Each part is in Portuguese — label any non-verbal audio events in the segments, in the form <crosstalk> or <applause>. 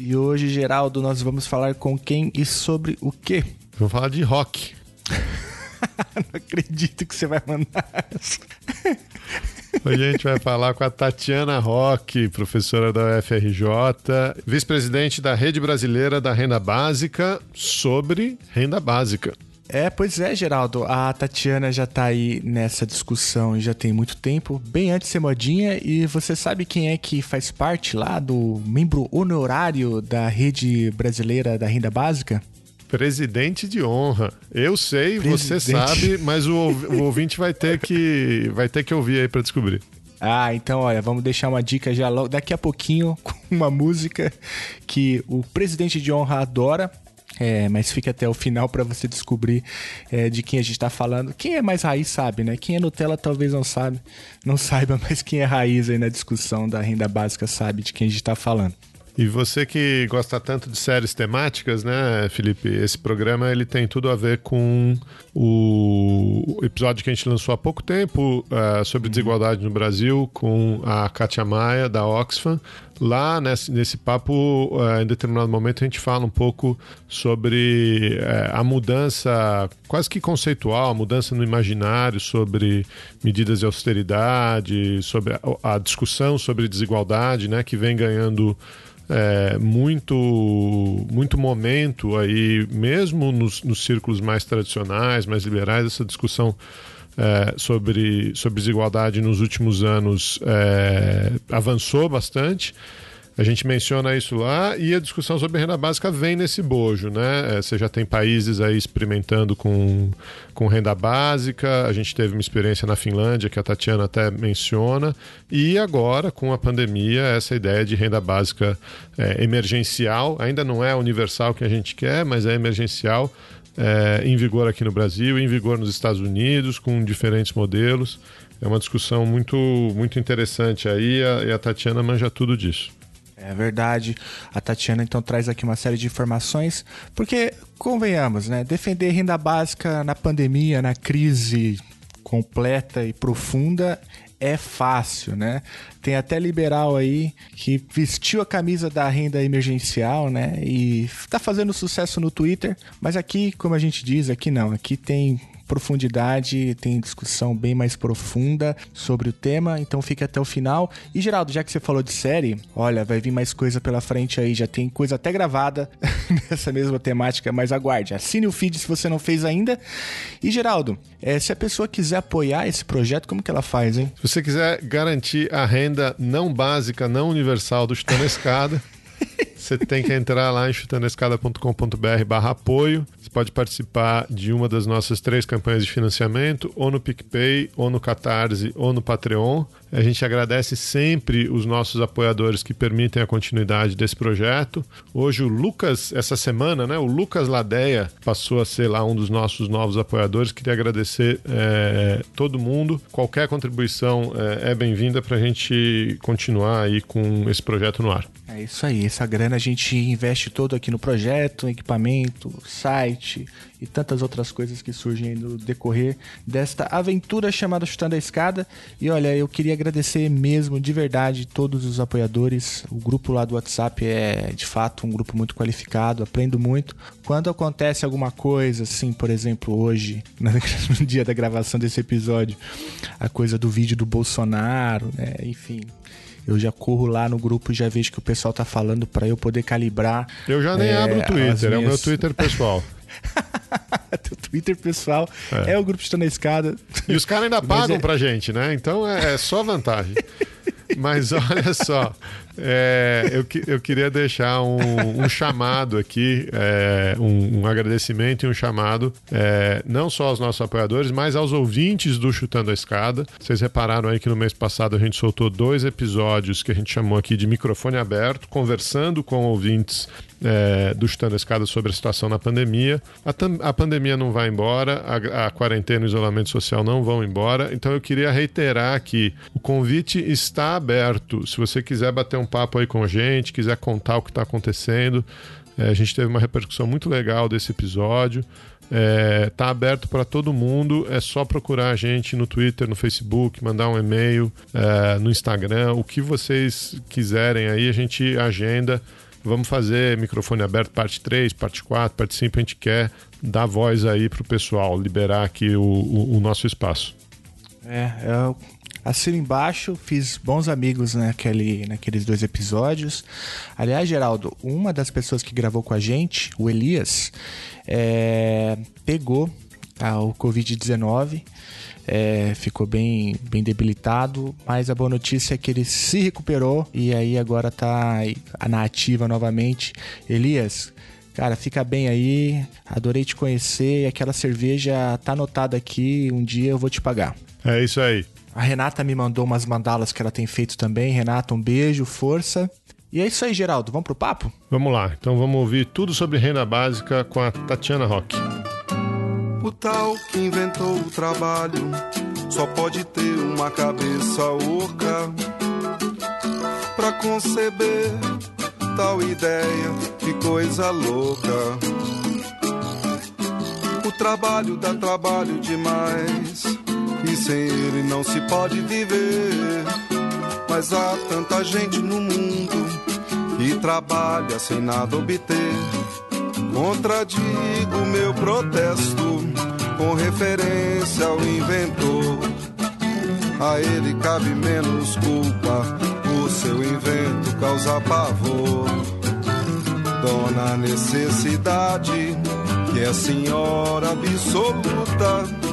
E hoje, Geraldo, nós vamos falar com quem e sobre o quê? Vamos falar de rock. <laughs> Não acredito que você vai mandar essa. Hoje a gente vai falar com a Tatiana Roque, professora da UFRJ, vice-presidente da Rede Brasileira da Renda Básica, sobre renda básica. É, pois é, Geraldo. A Tatiana já tá aí nessa discussão já tem muito tempo, bem antes de ser modinha. E você sabe quem é que faz parte lá do membro honorário da rede brasileira da renda básica? Presidente de honra. Eu sei, Presidente. você sabe, mas o, o <laughs> ouvinte vai ter que vai ter que ouvir aí para descobrir. Ah, então olha, vamos deixar uma dica já logo daqui a pouquinho <laughs> com uma música que o presidente de honra adora. É, mas fica até o final para você descobrir é, de quem a gente está falando. Quem é mais raiz sabe, né? Quem é Nutella talvez não sabe, não <laughs> saiba, mas quem é raiz aí na discussão da renda básica sabe de quem a gente está falando. E você que gosta tanto de séries temáticas, né, Felipe? Esse programa ele tem tudo a ver com o episódio que a gente lançou há pouco tempo uh, sobre desigualdade no Brasil com a Katia Maia da Oxfam. Lá nesse, nesse papo, uh, em determinado momento, a gente fala um pouco sobre uh, a mudança quase que conceitual, a mudança no imaginário sobre medidas de austeridade, sobre a, a discussão sobre desigualdade, né, que vem ganhando é, muito, muito momento aí, mesmo nos, nos, círculos mais tradicionais, mais liberais, essa discussão é, sobre, sobre desigualdade nos últimos anos é, avançou bastante. A gente menciona isso lá e a discussão sobre renda básica vem nesse bojo, né? É, você já tem países aí experimentando com, com renda básica, a gente teve uma experiência na Finlândia, que a Tatiana até menciona, e agora, com a pandemia, essa ideia de renda básica é, emergencial, ainda não é universal que a gente quer, mas é emergencial, é, em vigor aqui no Brasil, em vigor nos Estados Unidos, com diferentes modelos. É uma discussão muito, muito interessante aí, e a Tatiana manja tudo disso. É verdade. A Tatiana então traz aqui uma série de informações, porque convenhamos, né? Defender renda básica na pandemia, na crise completa e profunda é fácil, né? Tem até liberal aí que vestiu a camisa da renda emergencial, né? E tá fazendo sucesso no Twitter, mas aqui, como a gente diz, aqui não, aqui tem profundidade, tem discussão bem mais profunda sobre o tema, então fique até o final. E Geraldo, já que você falou de série, olha, vai vir mais coisa pela frente aí, já tem coisa até gravada <laughs> nessa mesma temática, mas aguarde, assine o feed se você não fez ainda. E Geraldo, é, se a pessoa quiser apoiar esse projeto, como que ela faz, hein? Se você quiser garantir a renda não básica, não universal do Chutando Escada, <laughs> você tem que entrar lá em chutandoescada.com.br barra apoio. Você pode participar de uma das nossas três campanhas de financiamento, ou no PicPay, ou no Catarse, ou no Patreon. A gente agradece sempre os nossos apoiadores que permitem a continuidade desse projeto. Hoje o Lucas, essa semana, né? O Lucas Ladeia passou a ser lá um dos nossos novos apoiadores. Queria agradecer é, todo mundo. Qualquer contribuição é, é bem-vinda para a gente continuar aí com esse projeto no ar. É isso aí. Essa grana a gente investe todo aqui no projeto, equipamento, site e tantas outras coisas que surgem no decorrer desta aventura chamada Chutando a Escada. E olha, eu queria agradecer mesmo, de verdade, todos os apoiadores. O grupo lá do WhatsApp é de fato um grupo muito qualificado, aprendo muito. Quando acontece alguma coisa, assim, por exemplo, hoje, <laughs> no dia da gravação desse episódio, a coisa do vídeo do Bolsonaro, né? Enfim, eu já corro lá no grupo e já vejo que o pessoal tá falando para eu poder calibrar. Eu já nem é, abro o Twitter, minhas... é o meu Twitter pessoal. <laughs> Teu Twitter pessoal é. é o grupo Está na Escada. E os caras ainda <laughs> pagam é... pra gente, né? Então é, é só vantagem. <laughs> Mas olha só, É, eu, eu queria deixar um, um chamado aqui, é, um, um, agradecimento e um chamado, é, não só aos nossos apoiadores, mas aos ouvintes do Chutando a Escada. Vocês repararam aí que no mês passado a gente soltou dois episódios que a gente chamou aqui de microfone aberto, conversando com ouvintes é, do Chutando a Escada sobre a situação na pandemia. A, a pandemia não vai embora, a, a quarentena e o isolamento social não vão embora, então eu queria reiterar que o convite está aberto. Se você quiser bater um papo aí com a gente, quiser contar o que está acontecendo, é, a gente teve uma repercussão muito legal desse episódio. É, tá aberto para todo mundo. É só procurar a gente no Twitter, no Facebook, mandar um e-mail, é, no Instagram, o que vocês quiserem aí, a gente agenda. Vamos fazer microfone aberto, parte 3, parte 4, parte 5. A gente quer dar voz aí pro pessoal, liberar aqui o, o, o nosso espaço. É, eu assino embaixo, fiz bons amigos naquele, naqueles dois episódios. Aliás, Geraldo, uma das pessoas que gravou com a gente, o Elias, é, pegou ah, o Covid-19 é, ficou bem, bem debilitado, mas a boa notícia é que ele se recuperou e aí agora tá na ativa novamente. Elias, Cara, fica bem aí. Adorei te conhecer. Aquela cerveja tá anotada aqui. Um dia eu vou te pagar. É isso aí. A Renata me mandou umas mandalas que ela tem feito também. Renata, um beijo, força. E é isso aí, Geraldo. Vamos pro papo? Vamos lá. Então vamos ouvir tudo sobre renda básica com a Tatiana Roque. O tal que inventou o trabalho só pode ter uma cabeça oca pra conceber tal ideia, que coisa louca. O trabalho dá trabalho demais e sem ele não se pode viver. Mas há tanta gente no mundo que trabalha sem nada obter. Contradigo meu protesto com referência ao inventor. A ele cabe menos culpa, o seu invento causa pavor. Dona necessidade, que é senhora absoluta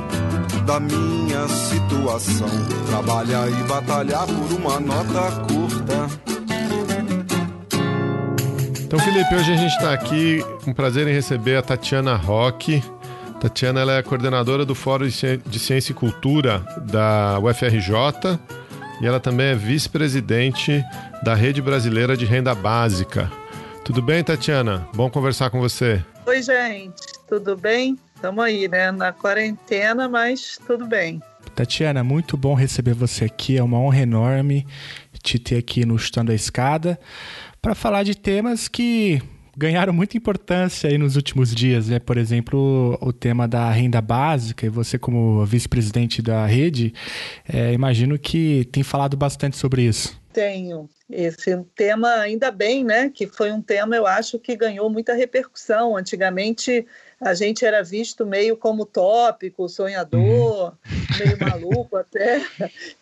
da minha situação. Trabalhar e batalhar por uma nota curta. Então, Felipe, hoje a gente está aqui com prazer em receber a Tatiana Roque. Tatiana ela é coordenadora do Fórum de Ciência e Cultura da UFRJ e ela também é vice-presidente da Rede Brasileira de Renda Básica. Tudo bem, Tatiana? Bom conversar com você. Oi, gente. Tudo bem? Estamos aí, né? Na quarentena, mas tudo bem. Tatiana, muito bom receber você aqui. É uma honra enorme te ter aqui no Chutando a Escada para falar de temas que ganharam muita importância aí nos últimos dias, né? Por exemplo, o tema da renda básica, e você como vice-presidente da rede, é, imagino que tem falado bastante sobre isso. Tenho. Esse tema, ainda bem, né? Que foi um tema, eu acho, que ganhou muita repercussão. Antigamente a gente era visto meio como tópico, sonhador, uhum. meio maluco até.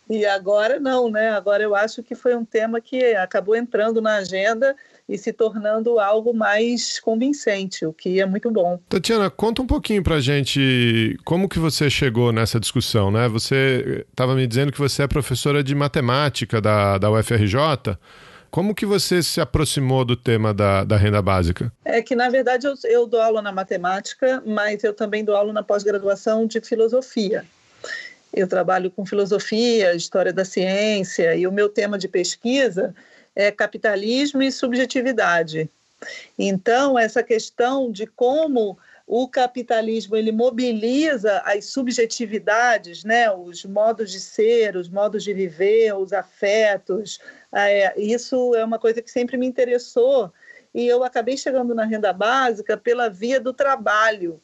E agora não, né? Agora eu acho que foi um tema que acabou entrando na agenda e se tornando algo mais convincente, o que é muito bom. Tatiana, conta um pouquinho pra gente como que você chegou nessa discussão, né? Você estava me dizendo que você é professora de matemática da, da UFRJ. Como que você se aproximou do tema da, da renda básica? É que, na verdade, eu, eu dou aula na matemática, mas eu também dou aula na pós-graduação de filosofia. Eu trabalho com filosofia, história da ciência, e o meu tema de pesquisa é capitalismo e subjetividade. Então, essa questão de como o capitalismo ele mobiliza as subjetividades, né, os modos de ser, os modos de viver, os afetos. É, isso é uma coisa que sempre me interessou e eu acabei chegando na renda básica pela via do trabalho.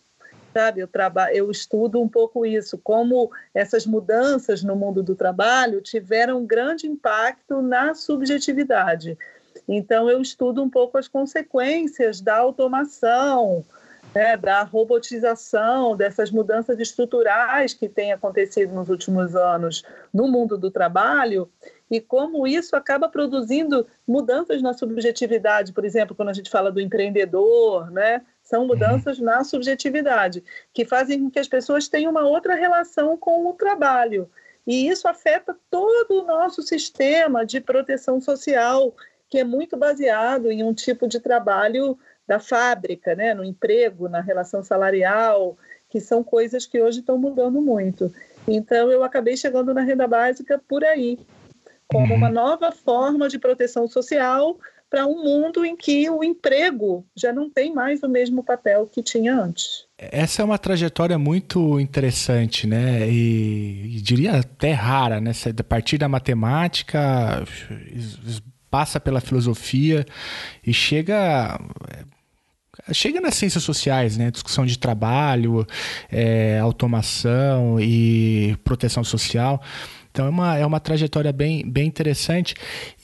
Sabe, eu, traba eu estudo um pouco isso, como essas mudanças no mundo do trabalho tiveram um grande impacto na subjetividade. Então, eu estudo um pouco as consequências da automação, né, da robotização, dessas mudanças estruturais que têm acontecido nos últimos anos no mundo do trabalho e como isso acaba produzindo mudanças na subjetividade, por exemplo, quando a gente fala do empreendedor, né, são mudanças na subjetividade que fazem com que as pessoas tenham uma outra relação com o trabalho. E isso afeta todo o nosso sistema de proteção social que é muito baseado em um tipo de trabalho da fábrica, né, no emprego, na relação salarial, que são coisas que hoje estão mudando muito. Então, eu acabei chegando na renda básica por aí, como uma uhum. nova forma de proteção social para um mundo em que o emprego já não tem mais o mesmo papel que tinha antes. Essa é uma trajetória muito interessante, né? E, e diria até rara, né? A partir da matemática, passa pela filosofia e chega chega nas ciências sociais, né? Discussão de trabalho, é, automação e proteção social. Então é uma, é uma trajetória bem, bem interessante.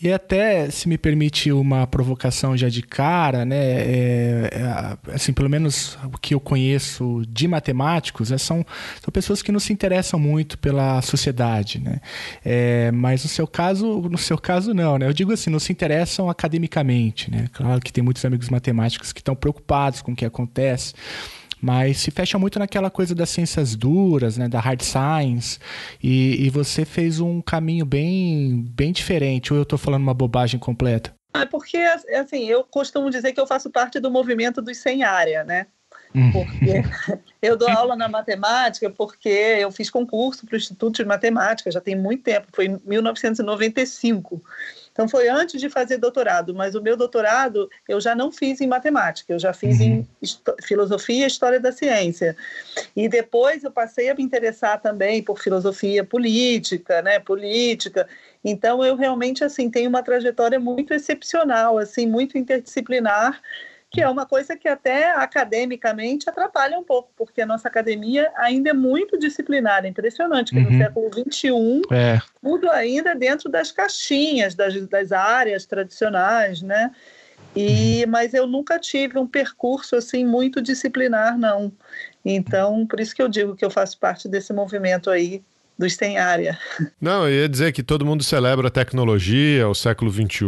E até, se me permite uma provocação já de cara, né? É, é, assim, pelo menos o que eu conheço de matemáticos né, são, são pessoas que não se interessam muito pela sociedade, né? É, mas no seu caso, no seu caso não, né? Eu digo assim, não se interessam academicamente, né? Claro que tem muitos amigos matemáticos que estão preocupados com o que acontece mas se fecha muito naquela coisa das ciências duras, né, da hard science, e, e você fez um caminho bem, bem diferente, ou eu estou falando uma bobagem completa? É porque, assim, eu costumo dizer que eu faço parte do movimento dos sem área, né? Hum. Porque <laughs> eu dou aula na matemática porque eu fiz concurso para o Instituto de Matemática, já tem muito tempo, foi em 1995. Então foi antes de fazer doutorado, mas o meu doutorado eu já não fiz em matemática, eu já fiz uhum. em filosofia e história da ciência. E depois eu passei a me interessar também por filosofia política, né, política. Então eu realmente assim tenho uma trajetória muito excepcional, assim, muito interdisciplinar que é uma coisa que até academicamente atrapalha um pouco, porque a nossa academia ainda é muito disciplinar, é impressionante que uhum. no século XXI é. tudo ainda dentro das caixinhas, das, das áreas tradicionais, né? E, uhum. mas eu nunca tive um percurso assim muito disciplinar, não. Então, por isso que eu digo que eu faço parte desse movimento aí dos sem área. <laughs> Não, eu ia dizer que todo mundo celebra a tecnologia, o século XXI,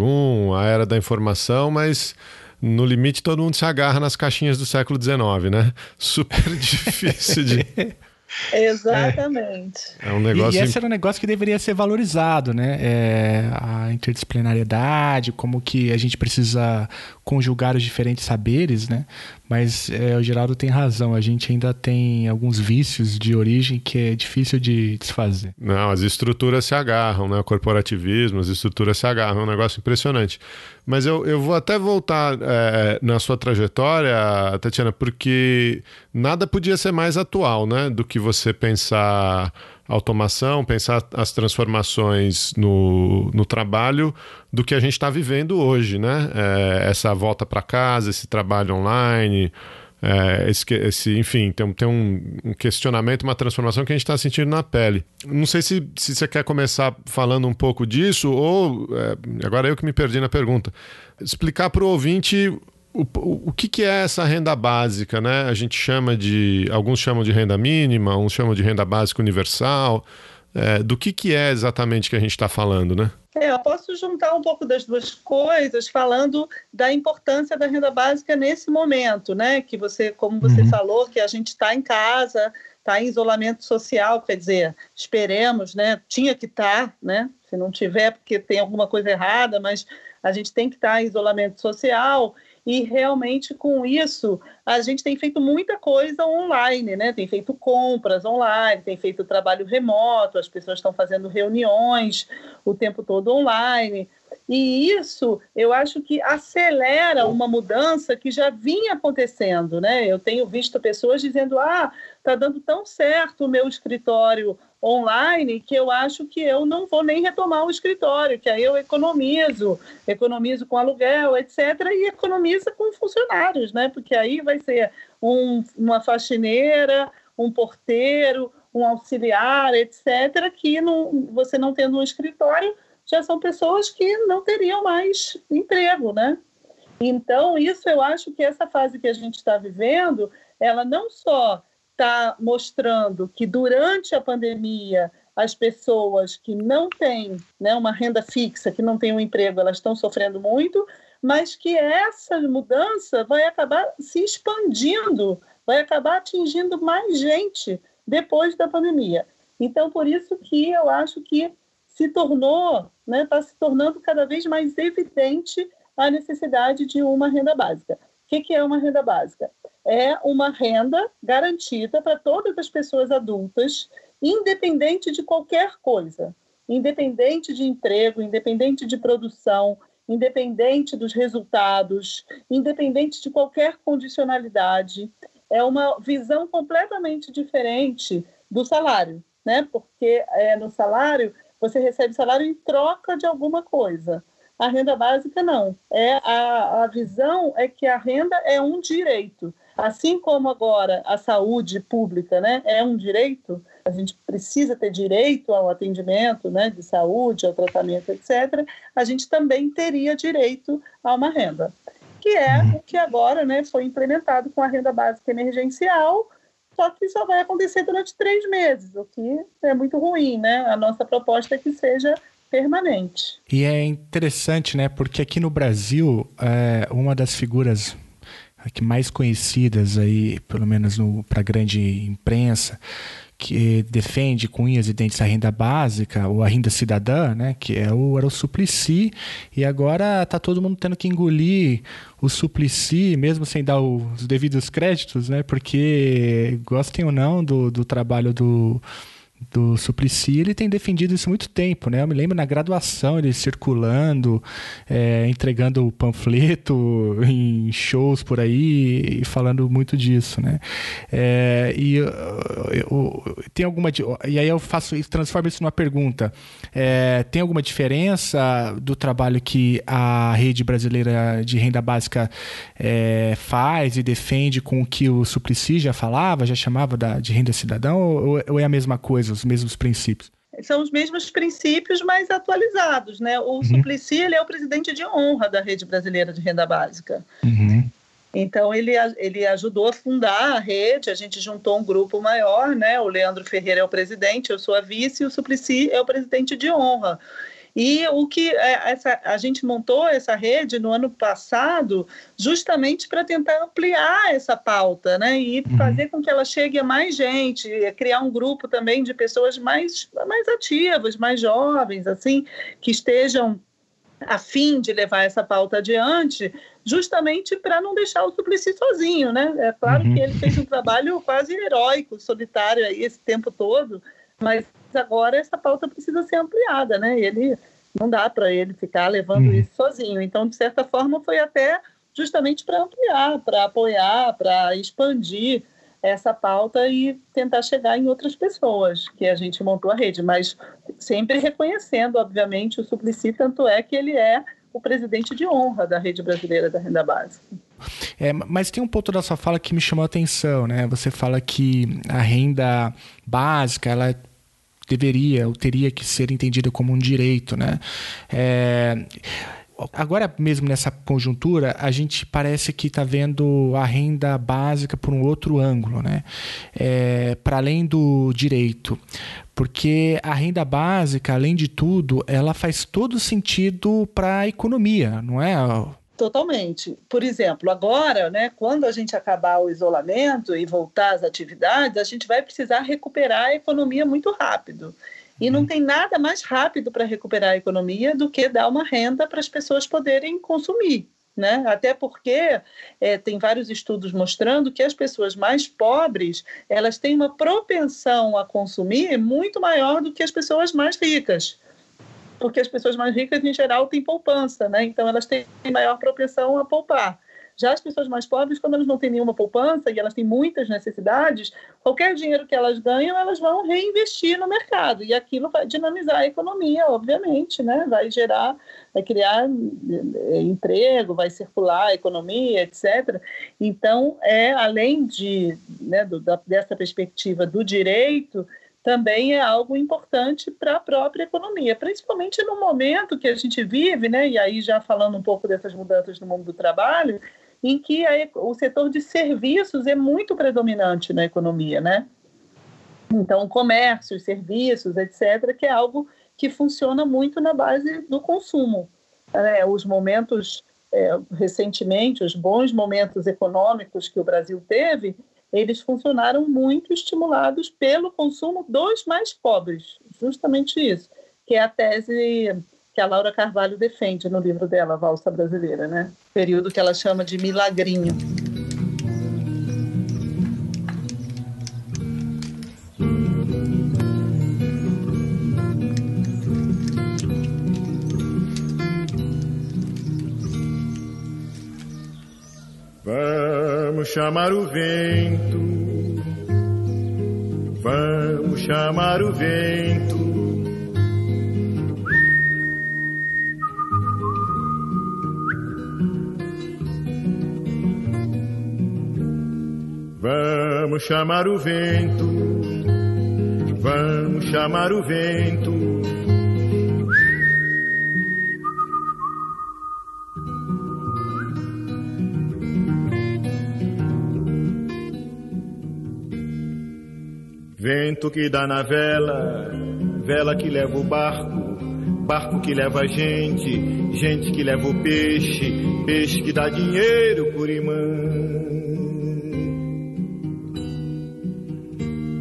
a era da informação, mas no limite todo mundo se agarra nas caixinhas do século XIX, né? <laughs> Super difícil de. <laughs> Exatamente. É, é um negócio. E, e esse era um negócio que deveria ser valorizado, né? É, a interdisciplinariedade, como que a gente precisa conjugar os diferentes saberes, né? Mas é, o Geraldo tem razão, a gente ainda tem alguns vícios de origem que é difícil de desfazer. Não, as estruturas se agarram, né? O corporativismo, as estruturas se agarram, é um negócio impressionante. Mas eu, eu vou até voltar é, na sua trajetória, Tatiana, porque nada podia ser mais atual, né? Do que você pensar automação, pensar as transformações no, no trabalho do que a gente está vivendo hoje, né? É, essa volta para casa, esse trabalho online, é, esse, esse, enfim, tem, tem um, um, questionamento, uma transformação que a gente está sentindo na pele. Não sei se, se você quer começar falando um pouco disso, ou é, agora eu que me perdi na pergunta. Explicar para o ouvinte o, o, o que, que, é essa renda básica, né? A gente chama de. Alguns chamam de renda mínima, uns chamam de renda básica universal. É, do que, que é exatamente que a gente está falando, né? É, eu posso juntar um pouco das duas coisas, falando da importância da renda básica nesse momento, né? Que você, como você uhum. falou, que a gente está em casa, está em isolamento social, quer dizer, esperemos, né? Tinha que estar, tá, né? Se não tiver, porque tem alguma coisa errada, mas a gente tem que estar tá em isolamento social e realmente com isso a gente tem feito muita coisa online, né? Tem feito compras online, tem feito trabalho remoto, as pessoas estão fazendo reuniões o tempo todo online. E isso eu acho que acelera uma mudança que já vinha acontecendo, né? Eu tenho visto pessoas dizendo: ah, está dando tão certo o meu escritório online que eu acho que eu não vou nem retomar o escritório, que aí eu economizo, economizo com aluguel, etc., e economiza com funcionários, né? Porque aí vai ser um, uma faxineira, um porteiro, um auxiliar, etc., que não, você não tendo um escritório, já são pessoas que não teriam mais emprego, né? Então, isso eu acho que essa fase que a gente está vivendo, ela não só está mostrando que durante a pandemia as pessoas que não têm né, uma renda fixa, que não têm um emprego, elas estão sofrendo muito, mas que essa mudança vai acabar se expandindo, vai acabar atingindo mais gente depois da pandemia. Então, por isso que eu acho que se tornou, está né, tá se tornando cada vez mais evidente a necessidade de uma renda básica. O que, que é uma renda básica? É uma renda garantida para todas as pessoas adultas, independente de qualquer coisa, independente de emprego, independente de produção, independente dos resultados, independente de qualquer condicionalidade. É uma visão completamente diferente do salário, né? Porque é, no salário você recebe salário em troca de alguma coisa. A renda básica não. É a, a visão é que a renda é um direito. Assim como agora a saúde pública né, é um direito, a gente precisa ter direito ao atendimento né, de saúde, ao tratamento, etc., a gente também teria direito a uma renda, que é o que agora né, foi implementado com a renda básica emergencial, só que só vai acontecer durante três meses, o que é muito ruim, né? A nossa proposta é que seja permanente. E é interessante, né? Porque aqui no Brasil, é, uma das figuras que mais conhecidas aí, pelo menos para a grande imprensa, que defende com unhas e dentes a renda básica ou a renda cidadã, né, que é o, era o Suplicy, e agora está todo mundo tendo que engolir o Suplicy, mesmo sem dar os devidos créditos, né, porque gostem ou não do, do trabalho do do Suplicy, ele tem defendido isso há muito tempo, né? Eu me lembro na graduação ele circulando, é, entregando o panfleto <laughs> em shows por aí e falando muito disso, né? É, e eu, eu, tem alguma e aí eu faço transformo isso numa pergunta: é, tem alguma diferença do trabalho que a rede brasileira de renda básica é, faz e defende com o que o Suplicy já falava, já chamava da, de renda cidadão ou, ou é a mesma coisa? Os mesmos princípios? São os mesmos princípios, mas atualizados. Né? O uhum. Suplicy ele é o presidente de honra da Rede Brasileira de Renda Básica. Uhum. Então, ele, ele ajudou a fundar a rede, a gente juntou um grupo maior, né? O Leandro Ferreira é o presidente, eu sou a vice, e o Suplicy é o presidente de honra. E o que é, essa, a gente montou essa rede no ano passado justamente para tentar ampliar essa pauta, né? E uhum. fazer com que ela chegue a mais gente, criar um grupo também de pessoas mais, mais ativas, mais jovens, assim, que estejam a fim de levar essa pauta adiante, justamente para não deixar o Suplicy sozinho, né? É claro uhum. que ele fez um trabalho quase heróico, solitário aí esse tempo todo, mas agora essa pauta precisa ser ampliada, né? Ele não dá para ele ficar levando hum. isso sozinho. Então, de certa forma, foi até justamente para ampliar, para apoiar, para expandir essa pauta e tentar chegar em outras pessoas que a gente montou a rede, mas sempre reconhecendo, obviamente, o Suplicy, tanto é que ele é o presidente de honra da Rede Brasileira da Renda Básica. É, mas tem um ponto da sua fala que me chamou a atenção, né? Você fala que a renda básica ela deveria ou teria que ser entendida como um direito, né? É, agora mesmo nessa conjuntura, a gente parece que está vendo a renda básica por um outro ângulo, né? É, Para além do direito. Porque a renda básica, além de tudo, ela faz todo sentido para a economia, não é? Totalmente. Por exemplo, agora, né, quando a gente acabar o isolamento e voltar às atividades, a gente vai precisar recuperar a economia muito rápido. E não uhum. tem nada mais rápido para recuperar a economia do que dar uma renda para as pessoas poderem consumir. Né? Até porque é, tem vários estudos mostrando que as pessoas mais pobres elas têm uma propensão a consumir muito maior do que as pessoas mais ricas porque as pessoas mais ricas, em geral, têm poupança, né? Então, elas têm maior propensão a poupar. Já as pessoas mais pobres, quando elas não têm nenhuma poupança e elas têm muitas necessidades, qualquer dinheiro que elas ganham, elas vão reinvestir no mercado. E aquilo vai dinamizar a economia, obviamente, né? Vai gerar, vai criar eh, emprego, vai circular a economia, etc. Então, é além de, né, do, da, dessa perspectiva do direito, também é algo importante para a própria economia, principalmente no momento que a gente vive, né, e aí já falando um pouco dessas mudanças no mundo do trabalho, em que a, o setor de serviços é muito predominante na economia, né? Então, comércio, serviços, etc., que é algo que funciona muito na base do consumo. Né? Os momentos, é, recentemente, os bons momentos econômicos que o Brasil teve, eles funcionaram muito estimulados pelo consumo dos mais pobres, justamente isso. que é a tese que a Laura Carvalho defende no livro dela, Valsa Brasileira, né? Período que ela chama de milagrinho. Chamar o vento, vamos chamar o vento. Vamos chamar o vento, vamos chamar o vento. Vento que dá na vela, vela que leva o barco, barco que leva a gente, gente que leva o peixe, peixe que dá dinheiro, Curimã.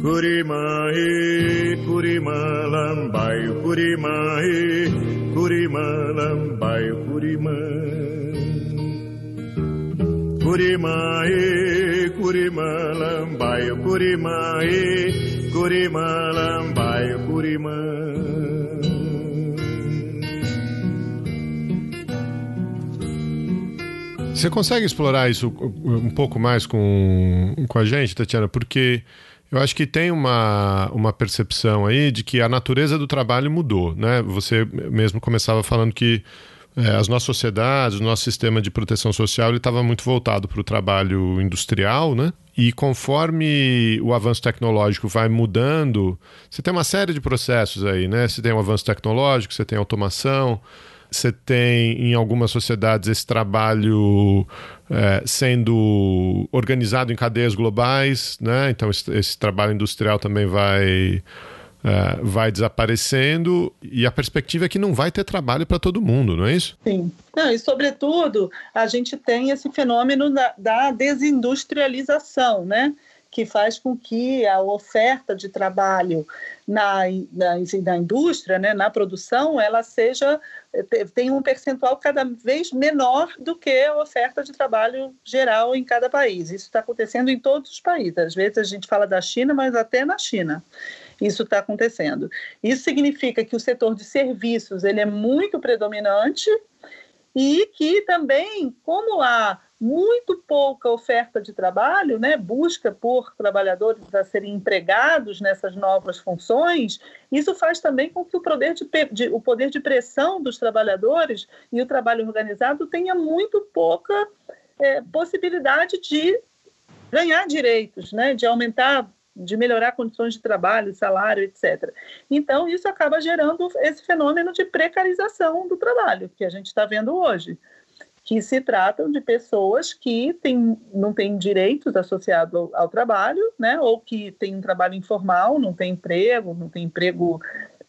Curimã, Curimã, lambaio, Curimã, Curimã, lambaio, Curimã. Curimã, Curimã, lambaio, Curimã, Curimã, lambaio, Curimã. Você consegue explorar isso um pouco mais com, com a gente, Tatiana? Porque eu acho que tem uma, uma percepção aí de que a natureza do trabalho mudou, né? Você mesmo começava falando que é, as nossas sociedades, o nosso sistema de proteção social, estava muito voltado para o trabalho industrial, né? E conforme o avanço tecnológico vai mudando, você tem uma série de processos aí, né? Você tem o avanço tecnológico, você tem automação, você tem em algumas sociedades esse trabalho é, sendo organizado em cadeias globais, né? Então esse, esse trabalho industrial também vai é, vai desaparecendo e a perspectiva é que não vai ter trabalho para todo mundo, não é isso? Sim. Não, e sobretudo a gente tem esse fenômeno da, da desindustrialização, né? que faz com que a oferta de trabalho na, na, na indústria, né, na produção, ela seja tem um percentual cada vez menor do que a oferta de trabalho geral em cada país. Isso está acontecendo em todos os países. Às vezes a gente fala da China, mas até na China isso está acontecendo. Isso significa que o setor de serviços ele é muito predominante e que também, como há muito pouca oferta de trabalho, né, busca por trabalhadores a serem empregados nessas novas funções, isso faz também com que o poder de, de, o poder de pressão dos trabalhadores e o trabalho organizado tenha muito pouca é, possibilidade de ganhar direitos, né, de aumentar de melhorar condições de trabalho, salário, etc. Então, isso acaba gerando esse fenômeno de precarização do trabalho que a gente está vendo hoje que se tratam de pessoas que têm, não têm direitos associados ao, ao, trabalho, né, ou que têm um trabalho informal, não tem emprego, não tem emprego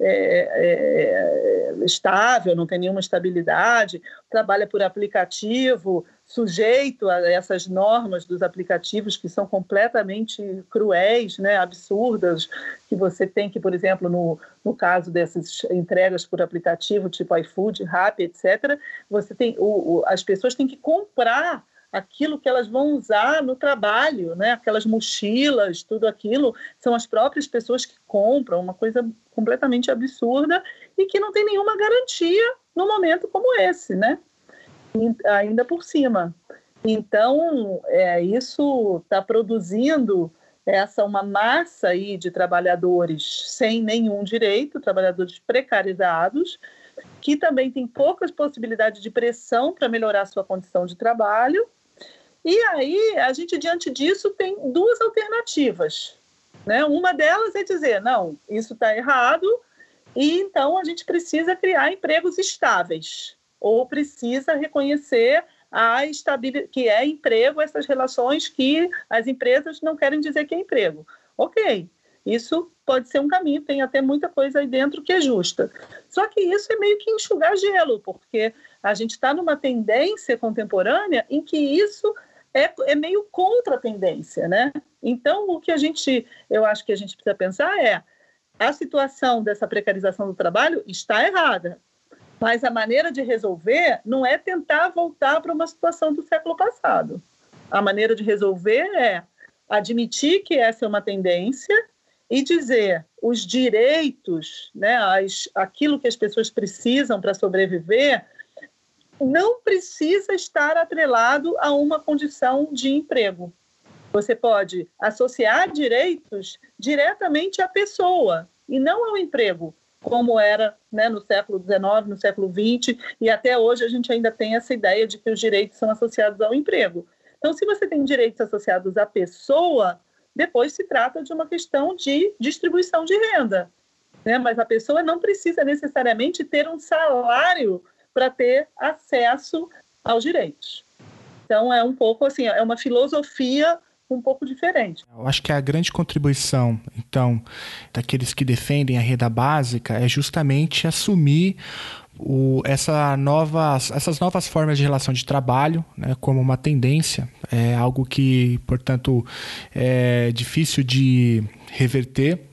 é, é, estável, não tem nenhuma estabilidade, trabalha por aplicativo, sujeito a essas normas dos aplicativos que são completamente cruéis, né, absurdas, que você tem que, por exemplo, no, no caso dessas entregas por aplicativo, tipo iFood, Rappi, etc., você tem, o, o, as pessoas têm que comprar aquilo que elas vão usar no trabalho, né? Aquelas mochilas, tudo aquilo, são as próprias pessoas que compram, uma coisa completamente absurda e que não tem nenhuma garantia no momento como esse, né? ainda por cima. Então, é, isso está produzindo essa uma massa aí de trabalhadores sem nenhum direito, trabalhadores precarizados, que também tem poucas possibilidades de pressão para melhorar sua condição de trabalho. E aí, a gente, diante disso, tem duas alternativas. Né? Uma delas é dizer, não, isso está errado, e então a gente precisa criar empregos estáveis ou precisa reconhecer a estabilidade, que é emprego, essas relações que as empresas não querem dizer que é emprego. Ok, isso pode ser um caminho, tem até muita coisa aí dentro que é justa. Só que isso é meio que enxugar gelo, porque a gente está numa tendência contemporânea em que isso é, é meio contra a tendência, né? Então, o que a gente, eu acho que a gente precisa pensar é a situação dessa precarização do trabalho está errada. Mas a maneira de resolver não é tentar voltar para uma situação do século passado. A maneira de resolver é admitir que essa é uma tendência e dizer os direitos, né, as, aquilo que as pessoas precisam para sobreviver, não precisa estar atrelado a uma condição de emprego. Você pode associar direitos diretamente à pessoa e não ao emprego, como era né, no século XIX, no século XX, e até hoje a gente ainda tem essa ideia de que os direitos são associados ao emprego. Então, se você tem direitos associados à pessoa, depois se trata de uma questão de distribuição de renda. Né? Mas a pessoa não precisa necessariamente ter um salário para ter acesso aos direitos. Então, é um pouco assim, é uma filosofia um pouco diferente. Eu acho que a grande contribuição, então, daqueles que defendem a renda básica é justamente assumir o, essa novas, essas novas formas de relação de trabalho né, como uma tendência, é algo que, portanto, é difícil de reverter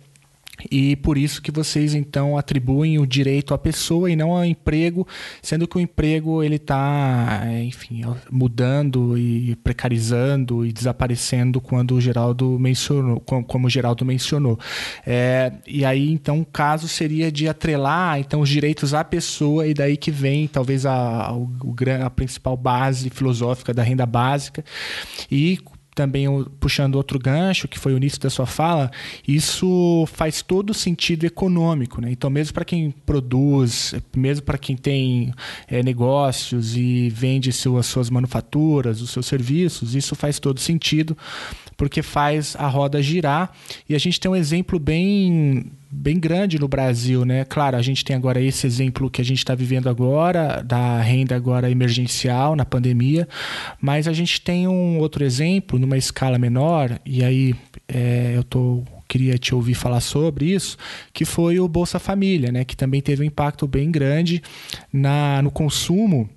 e por isso que vocês então atribuem o direito à pessoa e não ao emprego, sendo que o emprego ele está, é, enfim, mudando e precarizando e desaparecendo quando o Geraldo mencionou, como o Geraldo mencionou. É, e aí então o caso seria de atrelar então os direitos à pessoa e daí que vem talvez a, a, a principal base filosófica da renda básica e também puxando outro gancho, que foi o início da sua fala, isso faz todo sentido econômico. Né? Então, mesmo para quem produz, mesmo para quem tem é, negócios e vende suas, suas manufaturas, os seus serviços, isso faz todo sentido, porque faz a roda girar. E a gente tem um exemplo bem bem grande no Brasil, né? Claro, a gente tem agora esse exemplo que a gente está vivendo agora, da renda agora emergencial na pandemia, mas a gente tem um outro exemplo numa escala menor, e aí é, eu tô queria te ouvir falar sobre isso, que foi o Bolsa Família, né, que também teve um impacto bem grande na, no consumo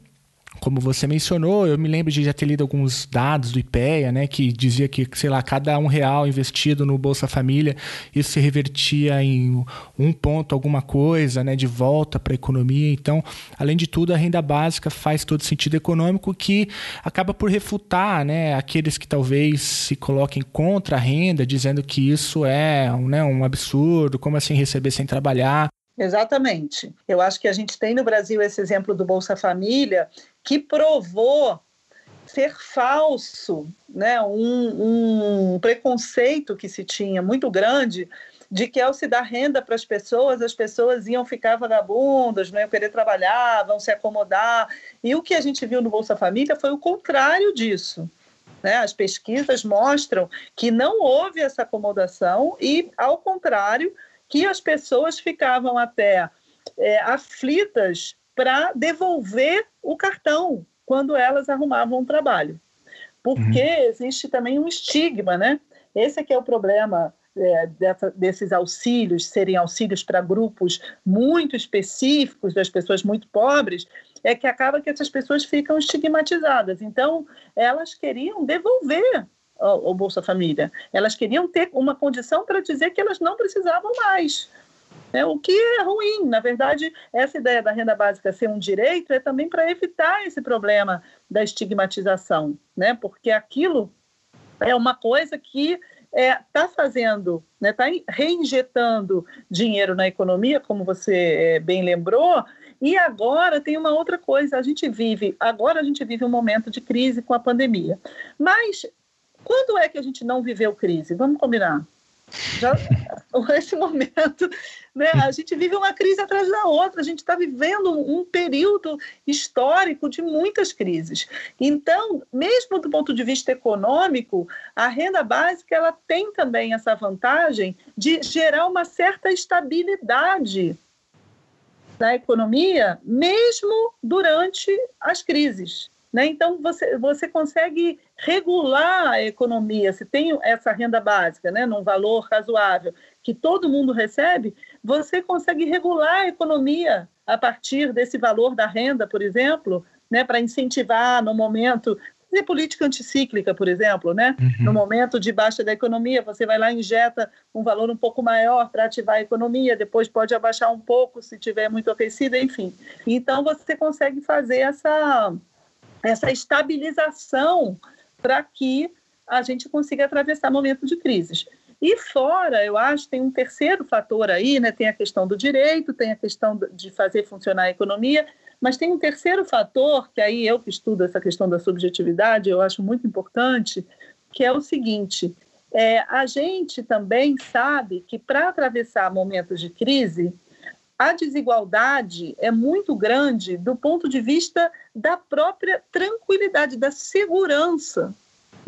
como você mencionou, eu me lembro de já ter lido alguns dados do IPEA, né, que dizia que, sei lá, cada um real investido no Bolsa Família, isso se revertia em um ponto alguma coisa, né, de volta para a economia. Então, além de tudo, a renda básica faz todo sentido econômico que acaba por refutar, né, aqueles que talvez se coloquem contra a renda, dizendo que isso é um, né, um absurdo, como assim receber sem trabalhar. Exatamente. Eu acho que a gente tem no Brasil esse exemplo do Bolsa Família, que provou ser falso, né? um, um preconceito que se tinha muito grande de que ao se dar renda para as pessoas, as pessoas iam ficar vagabundas, não iam querer trabalhar, vão se acomodar. E o que a gente viu no Bolsa Família foi o contrário disso. Né? As pesquisas mostram que não houve essa acomodação e, ao contrário, que as pessoas ficavam até é, aflitas para devolver o cartão quando elas arrumavam um trabalho. Porque uhum. existe também um estigma, né? Esse é que é o problema é, dessa, desses auxílios serem auxílios para grupos muito específicos das pessoas muito pobres, é que acaba que essas pessoas ficam estigmatizadas. Então, elas queriam devolver o, Bolsa Família. Elas queriam ter uma condição para dizer que elas não precisavam mais. É, o que é ruim. Na verdade, essa ideia da renda básica ser um direito é também para evitar esse problema da estigmatização, né? porque aquilo é uma coisa que está é, tá fazendo, está né, reinjetando dinheiro na economia, como você é, bem lembrou, e agora tem uma outra coisa, a gente vive, agora a gente vive um momento de crise com a pandemia. Mas quando é que a gente não viveu crise? Vamos combinar. Já, <laughs> esse momento, né, a gente vive uma crise atrás da outra, a gente está vivendo um período histórico de muitas crises. Então, mesmo do ponto de vista econômico, a renda básica ela tem também essa vantagem de gerar uma certa estabilidade da economia, mesmo durante as crises. Né? Então, você, você consegue regular a economia. Se tem essa renda básica, né, num valor razoável, que todo mundo recebe, você consegue regular a economia a partir desse valor da renda, por exemplo, né, para incentivar no momento fazer política anticíclica, por exemplo, né? Uhum. No momento de baixa da economia, você vai lá e injeta um valor um pouco maior para ativar a economia, depois pode abaixar um pouco se tiver muito aquecida, enfim. Então você consegue fazer essa essa estabilização para que a gente consiga atravessar momentos de crises. E fora, eu acho, tem um terceiro fator aí, né? Tem a questão do direito, tem a questão de fazer funcionar a economia, mas tem um terceiro fator, que aí eu que estudo essa questão da subjetividade, eu acho muito importante, que é o seguinte: é, a gente também sabe que para atravessar momentos de crise, a desigualdade é muito grande do ponto de vista da própria tranquilidade, da segurança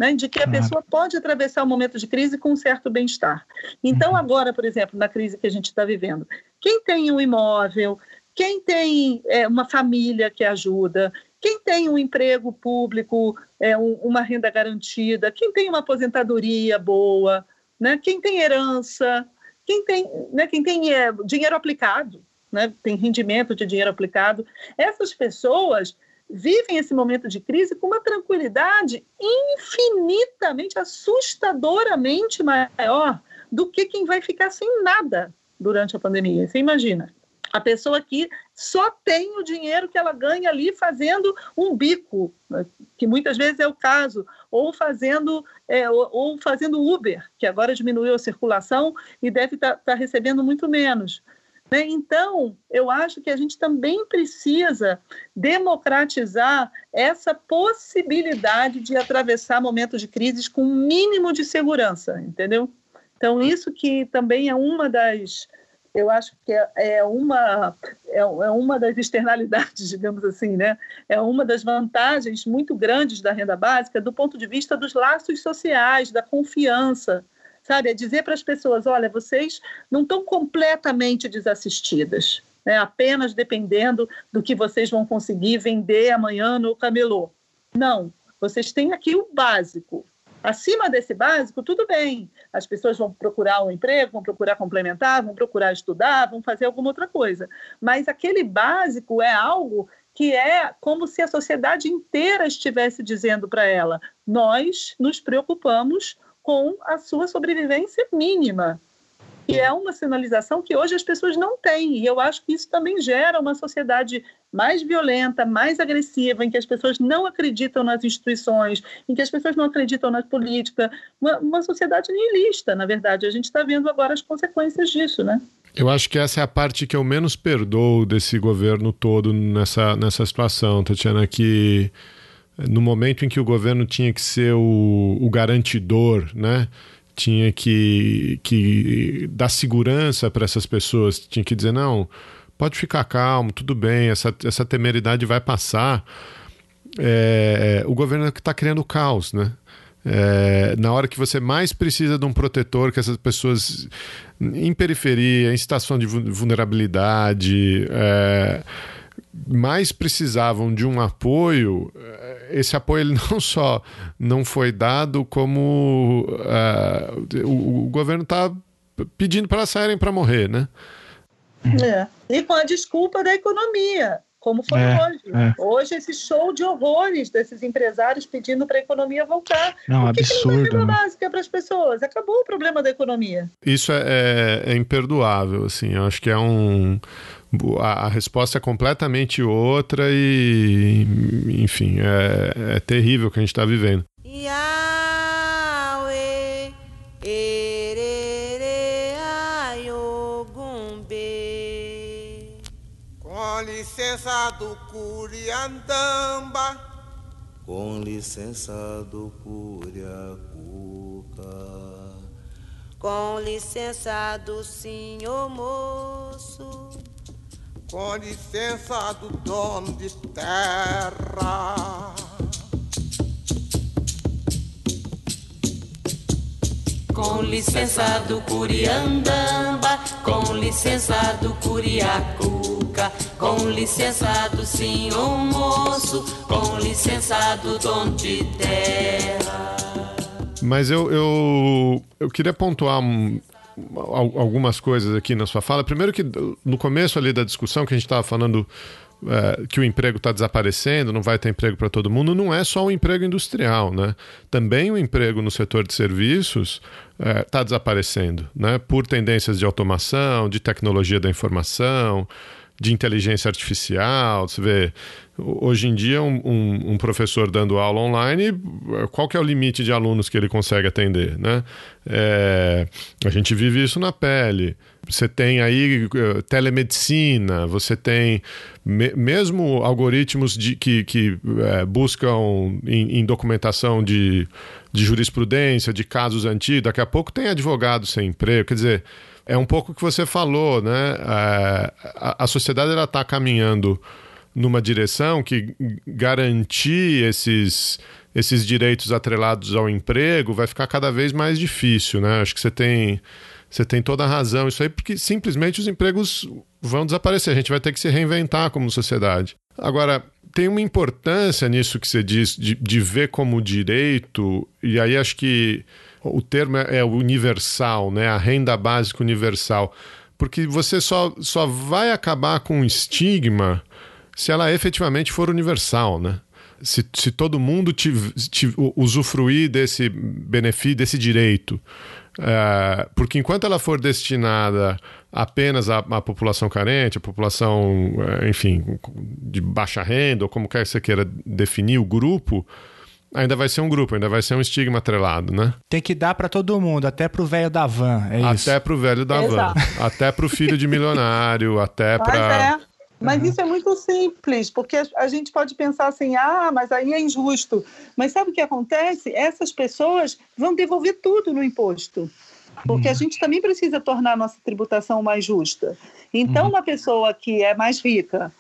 né, de que a pessoa pode atravessar um momento de crise com um certo bem-estar. Então, uhum. agora, por exemplo, na crise que a gente está vivendo, quem tem um imóvel, quem tem é, uma família que ajuda, quem tem um emprego público, é, um, uma renda garantida, quem tem uma aposentadoria boa, né, quem tem herança, quem tem, né, quem tem é, dinheiro aplicado, né, tem rendimento de dinheiro aplicado, essas pessoas vivem esse momento de crise com uma tranquilidade infinitamente, assustadoramente maior do que quem vai ficar sem nada durante a pandemia. Você imagina? A pessoa que só tem o dinheiro que ela ganha ali fazendo um bico, né, que muitas vezes é o caso, ou fazendo, é, ou, fazendo Uber, que agora diminuiu a circulação e deve estar tá, tá recebendo muito menos. Né? Então, eu acho que a gente também precisa democratizar essa possibilidade de atravessar momentos de crises com um mínimo de segurança, entendeu? Então, isso que também é uma das, eu acho que é, é uma, é, é, uma das externalidades, <laughs> digamos assim, né? É uma das vantagens muito grandes da renda básica do ponto de vista dos laços sociais, da confiança, sabe? É dizer para as pessoas: olha, vocês não estão completamente desassistidas, né? apenas dependendo do que vocês vão conseguir vender amanhã no camelô. Não, vocês têm aqui o básico. Acima desse básico, tudo bem. As pessoas vão procurar um emprego, vão procurar complementar, vão procurar estudar, vão fazer alguma outra coisa. Mas aquele básico é algo que é como se a sociedade inteira estivesse dizendo para ela: nós nos preocupamos com a sua sobrevivência mínima. E é uma sinalização que hoje as pessoas não têm. E eu acho que isso também gera uma sociedade mais violenta, mais agressiva, em que as pessoas não acreditam nas instituições, em que as pessoas não acreditam na política. Uma, uma sociedade nihilista, na verdade. A gente está vendo agora as consequências disso, né? Eu acho que essa é a parte que eu menos perdoo desse governo todo nessa, nessa situação, Tatiana, que no momento em que o governo tinha que ser o, o garantidor, né? Tinha que, que dar segurança para essas pessoas, tinha que dizer: não, pode ficar calmo, tudo bem, essa, essa temeridade vai passar. É, o governo é que está criando caos, né? É, na hora que você mais precisa de um protetor, que essas pessoas em periferia, em situação de vulnerabilidade, é, mais precisavam de um apoio, eh, esse apoio ele <laughs> não só não foi dado, como uh, o, o, governo está pedindo para elas saírem para morrer, né? É. E com a desculpa da economia, como foi é, hoje. É. Hoje, esse show de horrores desses empresários pedindo para a economia voltar. Não, Por que absurdo. Que não né? básica para as pessoas? Acabou o problema da economia. Isso é, é, é imperdoável, assim. Eu acho que é um a, a, resposta é completamente outra e, enfim, é, é terrível o que a gente está vivendo. Com licença do Curiandamba, com licença do Curiacuca, com licença do senhor moço com licença do dono de terra. Com licença do Curiandamba, com licença do Curiacuca, com licença do senhor moço, com licença do dono de terra. Mas eu, eu, eu queria pontuar algumas coisas aqui na sua fala. Primeiro que no começo ali da discussão que a gente estava falando é, que o emprego está desaparecendo, não vai ter emprego para todo mundo, não é só o emprego industrial, né? Também o emprego no setor de serviços está é, desaparecendo, né? Por tendências de automação, de tecnologia da informação, de inteligência artificial. Você vê, hoje em dia, um, um, um, professor dando aula online, qual que é o limite de alunos que ele consegue atender? Né? É, a gente vive isso na pele. Você tem aí uh, telemedicina, você tem me, mesmo algoritmos de, que, que é, buscam em, em documentação de, de jurisprudência, de casos antigos. Daqui a pouco tem advogado sem emprego. Quer dizer, é um pouco o que você falou, né? É, a, a sociedade está caminhando numa direção que garantir esses esses direitos atrelados ao emprego vai ficar cada vez mais difícil, né? Acho que você tem você tem toda a razão isso aí, porque simplesmente os empregos vão desaparecer. A gente vai ter que se reinventar como sociedade. Agora, tem uma importância nisso que você diz de, de ver como direito, e aí acho que o termo é, é universal, né? A renda básica universal. Porque você só, só vai acabar com o estigma se ela efetivamente for universal, né? Se, se todo mundo te, te, usufruir desse benefício, desse direito. É, porque enquanto ela for destinada apenas à, à, população carente, à população, é, enfim, de baixa renda, ou como quer que você queira definir o grupo, ainda vai ser um grupo, ainda vai ser um estigma atrelado, né? Tem que dar para todo mundo, até pro velho da van, é até isso. Até pro velho da Exato. van, até pro filho de milionário, até para é. Mas uhum. isso é muito simples, porque a gente pode pensar assim, ah, mas aí é injusto. Mas sabe o que acontece? Essas pessoas vão devolver tudo no imposto. Porque uhum. a gente também precisa tornar a nossa tributação mais justa. Então, uhum. uma pessoa que é mais rica,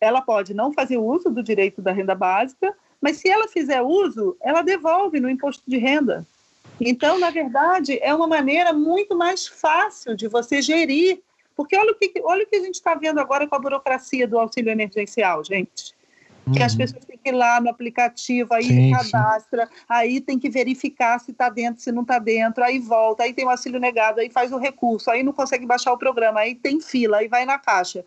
ela pode não fazer uso do direito da renda básica, mas se ela fizer uso, ela devolve no imposto de renda. Então, na verdade, é uma maneira muito mais fácil de você gerir. Porque olha o que, olha o que a gente está vendo agora com a burocracia do auxílio emergencial, gente. Uhum. Que as uhum. pessoas têm que ir lá no aplicativo, aí sim, cadastra, sim. aí tem que verificar se está dentro, se não está dentro, aí volta, aí tem o auxílio negado, aí faz o recurso, aí não consegue baixar o programa, aí tem fila, aí vai na caixa.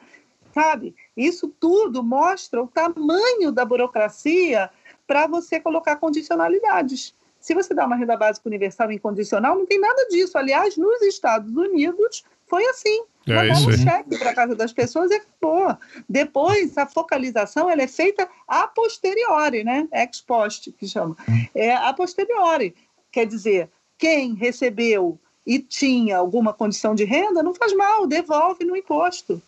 Sabe? Isso tudo mostra o tamanho da burocracia para você colocar condicionalidades. Se você dá uma renda básica universal incondicional, não tem nada disso. Aliás, nos Estados Unidos foi assim. É um cheque para casa das pessoas e acabou. Depois, a focalização ela é feita a posteriori, né? Ex post, que chama. É a posteriori. Quer dizer, quem recebeu e tinha alguma condição de renda, não faz mal, devolve no imposto.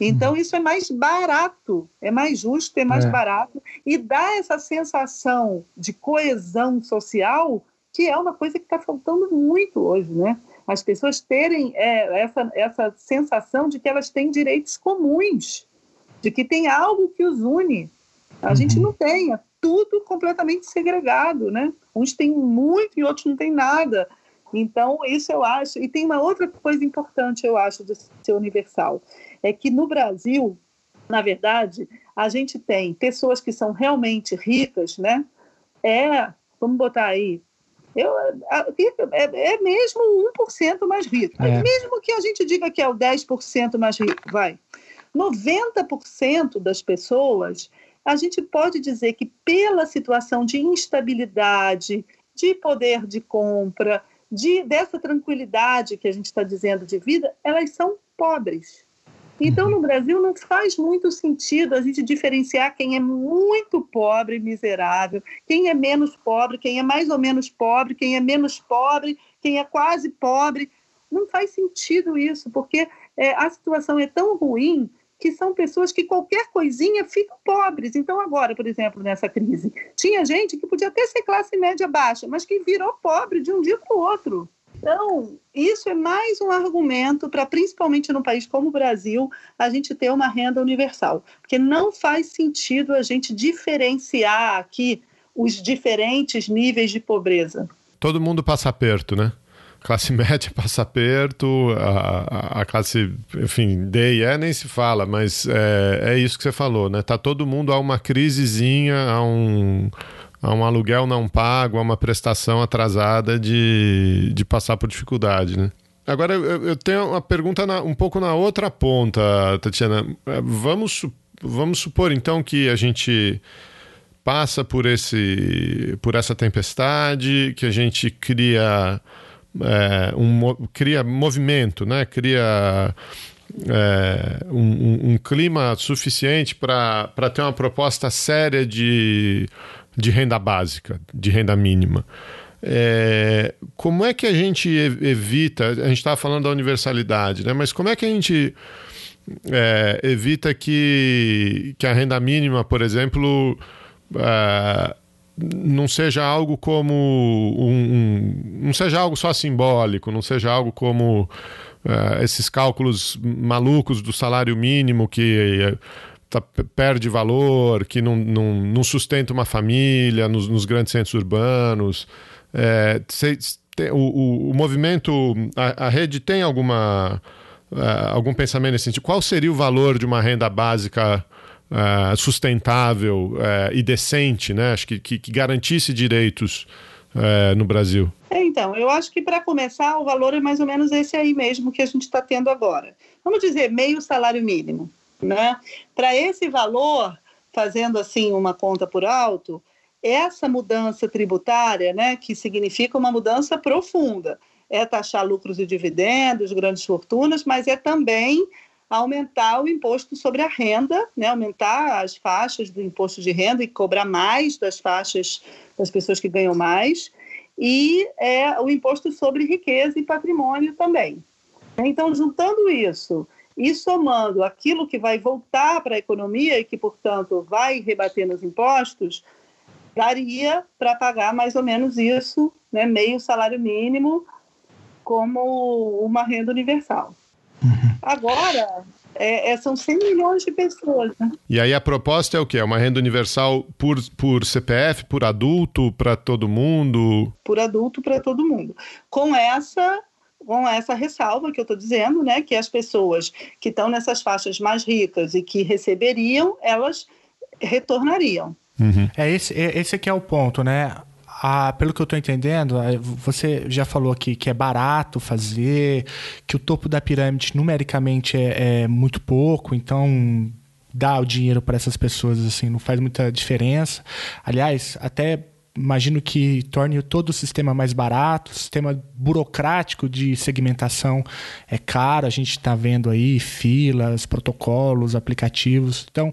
Então, isso é mais barato, é mais justo, é mais é. barato e dá essa sensação de coesão social que é uma coisa que está faltando muito hoje, né? As pessoas terem é, essa, essa sensação de que elas têm direitos comuns, de que tem algo que os une. A uhum. gente não tem, é tudo completamente segregado, né? Uns têm muito e outros não têm nada. Então, isso eu acho. E tem uma outra coisa importante, eu acho, de ser universal é que no Brasil, na verdade, a gente tem pessoas que são realmente ricas, né? É, vamos botar aí, eu, é, é mesmo 1% mais rico. É. Mesmo que a gente diga que é o 10% mais rico, vai. 90% das pessoas, a gente pode dizer que pela situação de instabilidade, de poder de compra, de, dessa tranquilidade que a gente está dizendo de vida, elas são pobres. Então, no Brasil, não faz muito sentido a gente diferenciar quem é muito pobre, miserável, quem é menos pobre, quem é mais ou menos pobre, quem é menos pobre, quem é quase pobre. Não faz sentido isso, porque é, a situação é tão ruim que são pessoas que qualquer coisinha ficam pobres. Então, agora, por exemplo, nessa crise, tinha gente que podia até ser classe média baixa, mas que virou pobre de um dia para o outro. Então, isso é mais um argumento para, principalmente no país como o Brasil, a gente ter uma renda universal. Porque não faz sentido a gente diferenciar aqui os diferentes níveis de pobreza. Todo mundo passa perto, né? classe <laughs> média passa perto, a, a, classe, enfim, D e E nem se fala, mas é, é isso que você falou, né? Tá todo mundo a uma crisezinha, a um, a um aluguel não pago, a uma prestação atrasada de, de passar por dificuldade, né? Agora, eu, eu tenho uma pergunta na, um pouco na outra ponta, Tatiana. É, vamos vamos supor então que a gente passa por esse por essa tempestade, que a gente cria é, um, cria movimento, né? Cria é, um, um, clima suficiente para ter uma proposta séria de, de renda básica, de renda mínima. É, como é que a gente evita? A gente estava falando da universalidade, né? Mas como é que a gente é, evita que, que a renda mínima, por exemplo, é, não seja algo como um, um, não seja algo só simbólico, não seja algo como uh, esses cálculos malucos do salário mínimo que tá, perde valor, que não, não, não, sustenta uma família nos, nos grandes centros urbanos. É, tem, o, o, o, movimento, a, a, rede tem alguma uh, algum pensamento nesse sentido? Qual seria o valor de uma renda básica uh, sustentável uh, e decente, né? Acho que, que, que garantisse direitos no Brasil? Então, eu acho que para começar o valor é mais ou menos esse aí mesmo que a gente está tendo agora. Vamos dizer meio salário mínimo, né? Para esse valor, fazendo assim uma conta por alto, essa mudança tributária, né, que significa uma mudança profunda, é taxar lucros e dividendos, grandes fortunas, mas é também aumentar o imposto sobre a renda, né, aumentar as faixas do imposto de renda e cobrar mais das faixas das pessoas que ganham mais, e é, o imposto sobre riqueza e patrimônio também. Então, juntando isso e somando aquilo que vai voltar para a economia e que, portanto, vai rebater nos impostos, daria para pagar mais ou menos isso, né, meio salário mínimo, como uma renda universal. Uhum. Agora, é, é, são 100 milhões de pessoas. Né? E aí a proposta é o quê? É uma renda universal por, por CPF, por adulto, para todo mundo? Por adulto, para todo mundo. Com essa com essa ressalva que eu estou dizendo, né, que as pessoas que estão nessas faixas mais ricas e que receberiam, elas retornariam. Uhum. É esse, é, esse aqui é o ponto, né? Ah, pelo que eu estou entendendo, você já falou aqui que é barato fazer, que o topo da pirâmide numericamente é, é muito pouco, então dar o dinheiro para essas pessoas assim não faz muita diferença. Aliás, até imagino que torne todo o sistema mais barato, o sistema burocrático de segmentação é caro, a gente está vendo aí filas, protocolos, aplicativos. Então,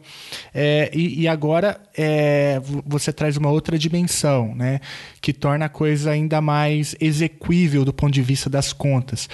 é, e, e, agora é, você traz uma outra dimensão, né, que torna a coisa ainda mais execuível do ponto de vista das contas,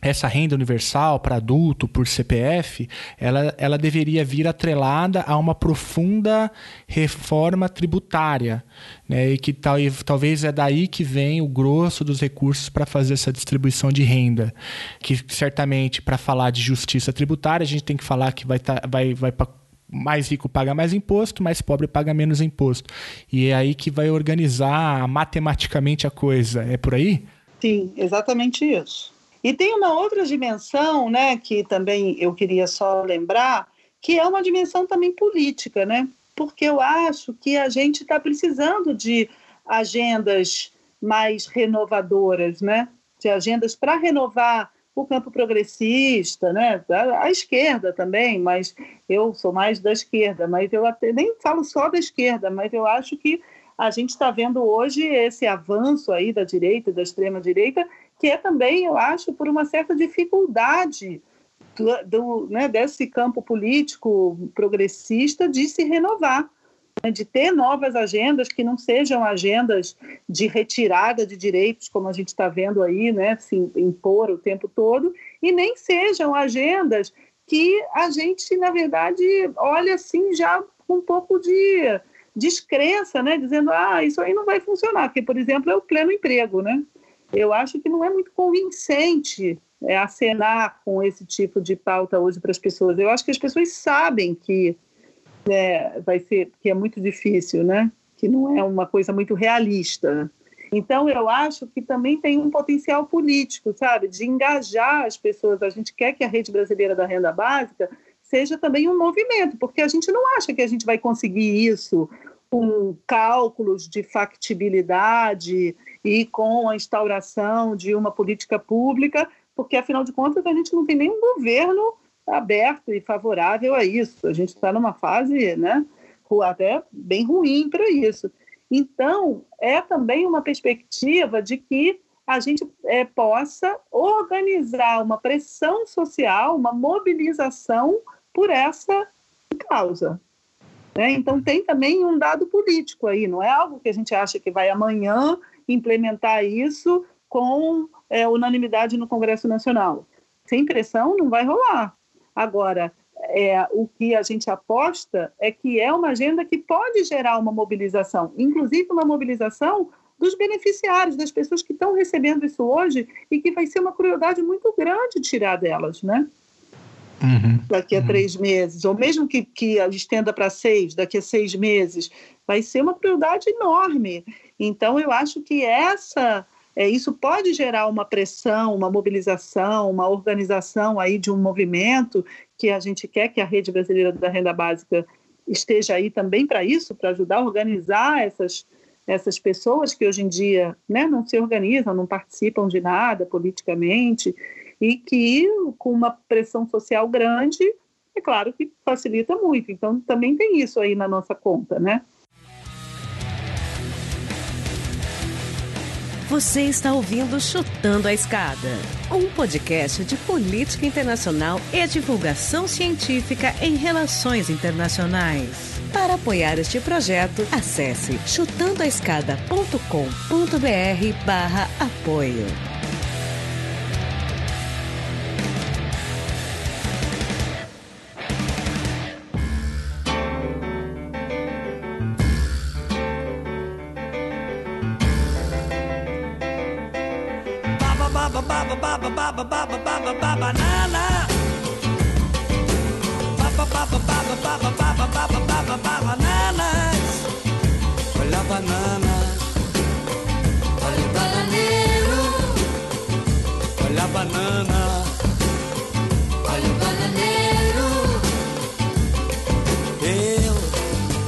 essa renda universal para adulto por CPF, ela, ela deveria vir atrelada a uma profunda reforma tributária, né? E que tal, talvez é daí que vem o grosso dos recursos para fazer essa distribuição de renda, que certamente para falar de justiça tributária a gente tem que falar que vai tá, vai vai para mais rico paga mais imposto, mais pobre paga menos imposto. E é aí que vai organizar matematicamente a coisa. É por aí? Sim, exatamente isso. E tem uma outra dimensão, né, que também eu queria só lembrar, que é uma dimensão também política, né? Porque eu acho que a gente está precisando de agendas mais renovadoras, né? De agendas para renovar o campo progressista, né? A, esquerda também, mas eu sou mais da esquerda, mas eu até, nem falo só da esquerda, mas eu acho que a gente está vendo hoje esse avanço aí da direita, da extrema direita, que é também, eu acho, por uma certa dificuldade do, do né, desse campo político progressista de se renovar, né, de ter novas agendas que não sejam agendas de retirada de direitos, como a gente está vendo aí, né, se impor o tempo todo, e nem sejam agendas que a gente, na verdade, olha assim já com um pouco de descrença, né, dizendo, ah, isso aí não vai funcionar, que, por exemplo, é o pleno emprego, né? Eu acho que não é muito convincente é, acenar com esse tipo de pauta hoje para as pessoas. Eu acho que as pessoas sabem que é, vai ser que é muito difícil, né? Que não é uma coisa muito realista. Então eu acho que também tem um potencial político, sabe, de engajar as pessoas. A gente quer que a rede brasileira da renda básica seja também um movimento, porque a gente não acha que a gente vai conseguir isso com cálculos de factibilidade e com a instauração de uma política pública, porque afinal de contas a gente não tem nenhum governo aberto e favorável a isso. A gente está numa fase, né, até bem ruim para isso. Então, é também uma perspectiva de que a gente é, possa organizar uma pressão social, uma mobilização por essa causa. Né? Então, tem também um dado político aí, não é algo que a gente acha que vai amanhã implementar isso com é, unanimidade no Congresso Nacional. Sem pressão, não vai rolar. Agora, é, o que a gente aposta é que é uma agenda que pode gerar uma mobilização, inclusive uma mobilização dos beneficiários, das pessoas que estão recebendo isso hoje e que vai ser uma crueldade muito grande tirar delas, né? Uhum, daqui a uhum. três meses, ou mesmo que, que estenda para seis, daqui a seis meses, vai ser uma crueldade enorme. Então, eu acho que essa é, isso pode gerar uma pressão, uma mobilização, uma organização aí de um movimento que a gente quer que a rede brasileira da renda básica esteja aí também para isso, para ajudar a organizar essas essas pessoas que hoje em dia né, não se organizam, não participam de nada politicamente e que com uma pressão social grande, é claro que facilita muito. Então também tem isso aí na nossa conta, né? Você está ouvindo Chutando a Escada, um podcast de política internacional e divulgação científica em relações internacionais. Para apoiar este projeto, acesse chutandoaescada.com.br barra apoio. baba baba baba baba baba baba nana baba baba baba baba baba baba baba bananas olha a banana olha o bananeiro olha a banana olha o bananeiro eu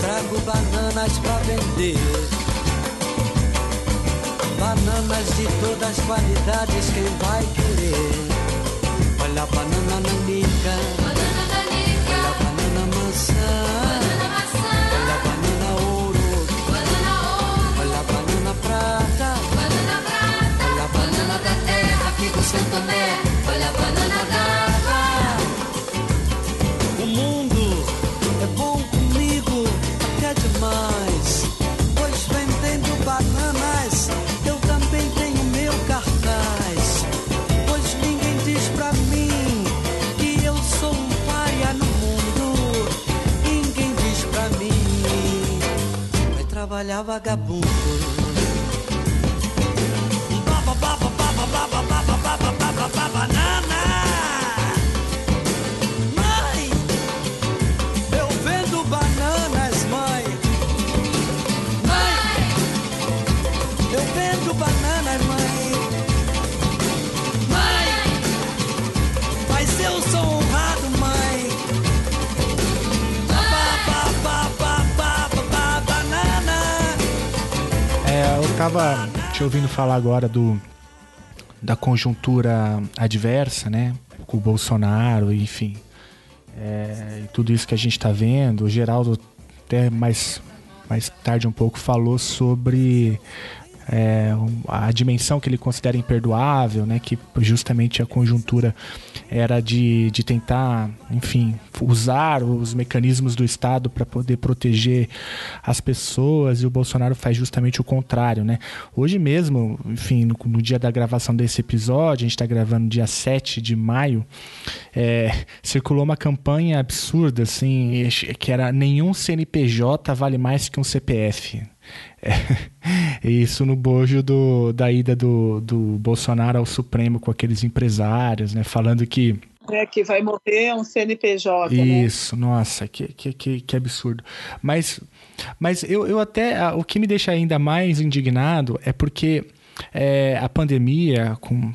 trago bananas pra vender bananas de todas as qualidades, quem vai querer? Olha a banana nanica. trabalhar vagabundo. Estava te ouvindo falar agora do da conjuntura adversa, né? Com o Bolsonaro, enfim. É, tudo isso que a gente está vendo. O Geraldo, até mais, mais tarde um pouco, falou sobre é, a dimensão que ele considera imperdoável, né? Que justamente a conjuntura era de, de tentar, enfim, usar os mecanismos do Estado para poder proteger as pessoas e o Bolsonaro faz justamente o contrário, né? Hoje mesmo, enfim, no, no dia da gravação desse episódio, a gente está gravando dia 7 de maio, é, circulou uma campanha absurda, assim, que era nenhum CNPJ vale mais que um CPF. É, <laughs> isso no bojo do, da ida do, do Bolsonaro ao Supremo com aqueles empresários, né? Falando que. É, que vai morrer um CNPJ. Né? Isso, né? nossa, que, que, que, que, absurdo. Mas, mas eu, eu até. O que me deixa ainda mais indignado é porque é, a pandemia, com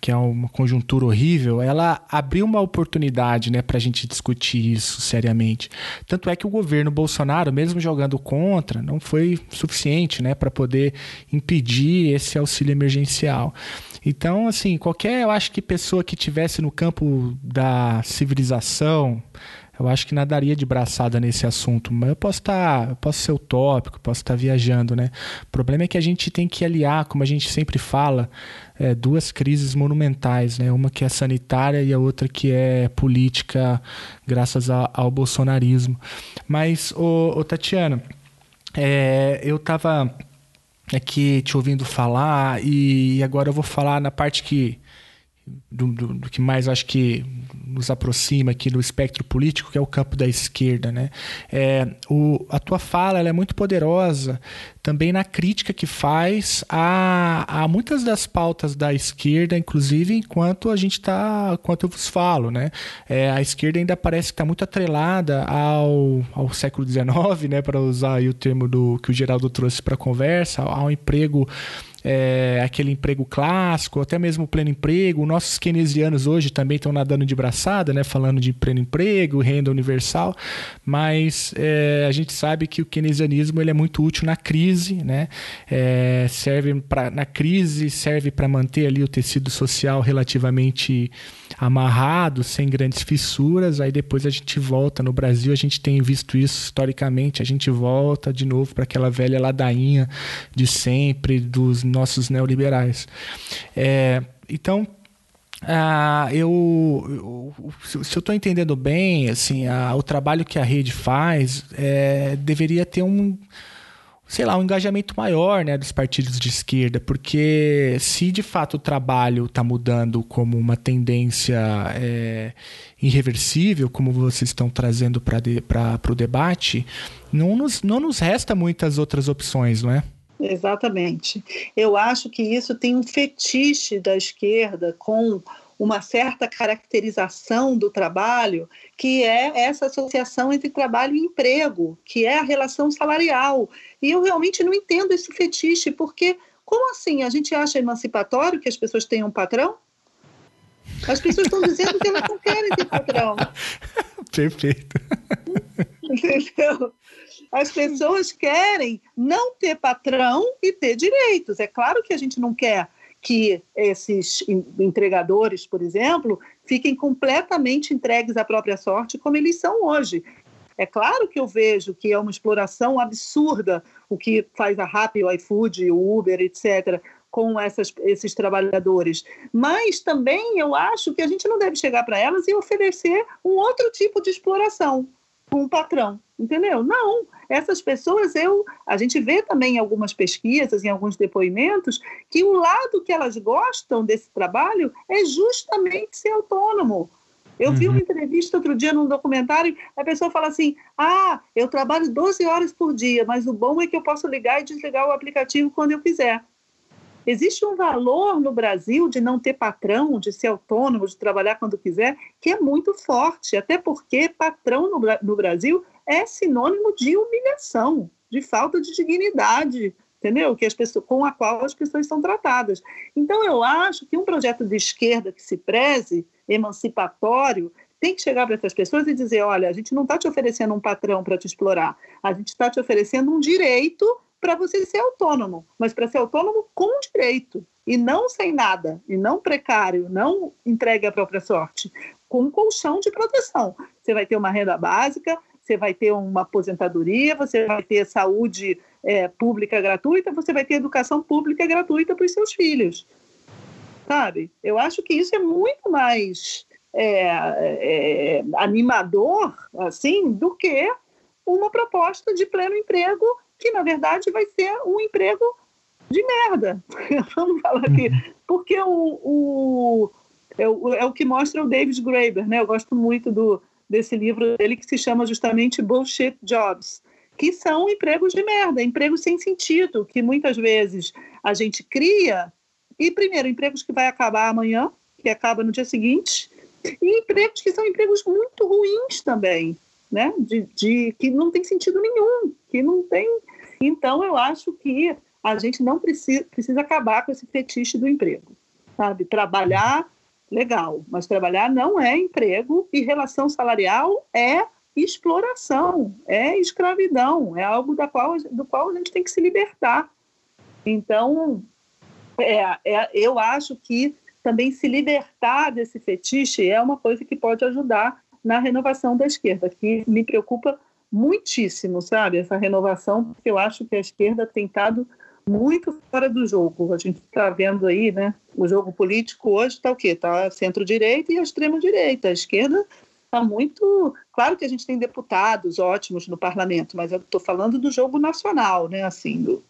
que é uma conjuntura horrível, ela abriu uma oportunidade né, para a gente discutir isso seriamente. Tanto é que o governo Bolsonaro, mesmo jogando contra, não foi suficiente né, para poder impedir esse auxílio emergencial. Então, assim, qualquer, eu acho que pessoa que tivesse no campo da civilização, eu acho que nadaria de braçada nesse assunto. Mas eu posso estar, tá, posso ser utópico, posso estar tá viajando, né? O problema é que a gente tem que aliar, como a gente sempre fala, é, duas crises monumentais, né? Uma que é sanitária e a outra que é política, graças a, ao bolsonarismo. Mas, ô, ô Tatiana, é, eu estava aqui te ouvindo falar e agora eu vou falar na parte que do, do, do, que mais acho que nos aproxima aqui do espectro político, que é o campo da esquerda. Né? É, o, a tua fala é muito poderosa também na crítica que faz a, a muitas das pautas da esquerda, inclusive enquanto a gente está, enquanto eu vos falo. Né? É, a esquerda ainda parece que está muito atrelada ao, ao século XIX, né? para usar o termo do, que o Geraldo trouxe para a conversa, ao emprego é, aquele emprego clássico, até mesmo o pleno emprego. Nossos keynesianos hoje também estão nadando de braçada, né, falando de pleno emprego, renda universal, mas é, a gente sabe que o keynesianismo ele é muito útil na crise, né, é, serve pra, na crise serve para manter ali o tecido social relativamente amarrado, sem grandes fissuras. Aí depois a gente volta no Brasil, a gente tem visto isso historicamente, a gente volta de novo para aquela velha ladainha de sempre dos nossos neoliberais. É, então, ah, eu, eu, se eu estou entendendo bem, assim, a, o trabalho que a rede faz é, deveria ter um, sei lá, um engajamento maior né, dos partidos de esquerda, porque se de fato o trabalho está mudando como uma tendência é, irreversível, como vocês estão trazendo para o debate, não nos, não nos resta muitas outras opções, não é? Exatamente. Eu acho que isso tem um fetiche da esquerda com uma certa caracterização do trabalho, que é essa associação entre trabalho e emprego, que é a relação salarial. E eu realmente não entendo esse fetiche, porque como assim? A gente acha emancipatório que as pessoas tenham um patrão? As pessoas estão dizendo que elas não querem ter patrão. <laughs> Perfeito. Entendeu? As pessoas querem não ter patrão e ter direitos. É claro que a gente não quer que esses entregadores, por exemplo, fiquem completamente entregues à própria sorte, como eles são hoje. É claro que eu vejo que é uma exploração absurda o que faz a Rappi, o iFood, o Uber, etc., com essas, esses trabalhadores. Mas também eu acho que a gente não deve chegar para elas e oferecer um outro tipo de exploração com um patrão, entendeu? Não, essas pessoas, eu, a gente vê também em algumas pesquisas, em alguns depoimentos, que o lado que elas gostam desse trabalho é justamente ser autônomo. Eu uhum. vi uma uhum. entrevista outro dia num documentário, a pessoa fala assim: Ah, eu trabalho 12 horas por dia, mas o bom é que eu posso ligar e desligar o aplicativo quando eu quiser. Existe um valor no Brasil de não ter patrão, de ser autônomo, de trabalhar quando quiser, que é muito forte, até porque patrão no, no Brasil é sinônimo de humilhação, de falta de dignidade, entendeu? Que as pessoas, com a qual as pessoas são tratadas. Então, eu acho que um projeto de esquerda que se preze, emancipatório, tem que chegar para essas pessoas e dizer: olha, a gente não está te oferecendo um patrão para te explorar, a gente está te oferecendo um direito para você ser autônomo, mas para ser autônomo com direito, e não sem nada, e não precário, não entregue à própria sorte, com um colchão de proteção. Você vai ter uma renda básica, você vai ter uma aposentadoria, você vai ter saúde é, pública gratuita, você vai ter educação pública gratuita para os seus filhos. Sabe? Eu acho que isso é muito mais é, é, animador assim do que uma proposta de pleno emprego que na verdade vai ser um emprego de merda. <laughs> Vamos falar aqui. Uhum. Porque o, o, é, o, é o que mostra o David Graeber, né? Eu gosto muito do, desse livro dele que se chama justamente Bullshit Jobs, que são empregos de merda, empregos sem sentido, que muitas vezes a gente cria, e primeiro, empregos que vai acabar amanhã, que acaba no dia seguinte, e empregos que são empregos muito ruins também, né? De, de que não tem sentido nenhum, que não tem então, eu acho que a gente não precisa, precisa acabar com esse fetiche do emprego. sabe? Trabalhar, legal, mas trabalhar não é emprego e relação salarial é exploração, é escravidão, é algo da qual, do qual a gente tem que se libertar. Então, é, é, eu acho que também se libertar desse fetiche é uma coisa que pode ajudar na renovação da esquerda, que me preocupa muitíssimo, sabe, essa renovação, porque eu acho que a esquerda tem estado muito fora do jogo. A gente está vendo aí, né, o jogo político hoje está o quê? Está centro-direita e a extrema-direita. A esquerda está muito... Claro que a gente tem deputados ótimos no parlamento, mas eu estou falando do jogo nacional, né, assim, do,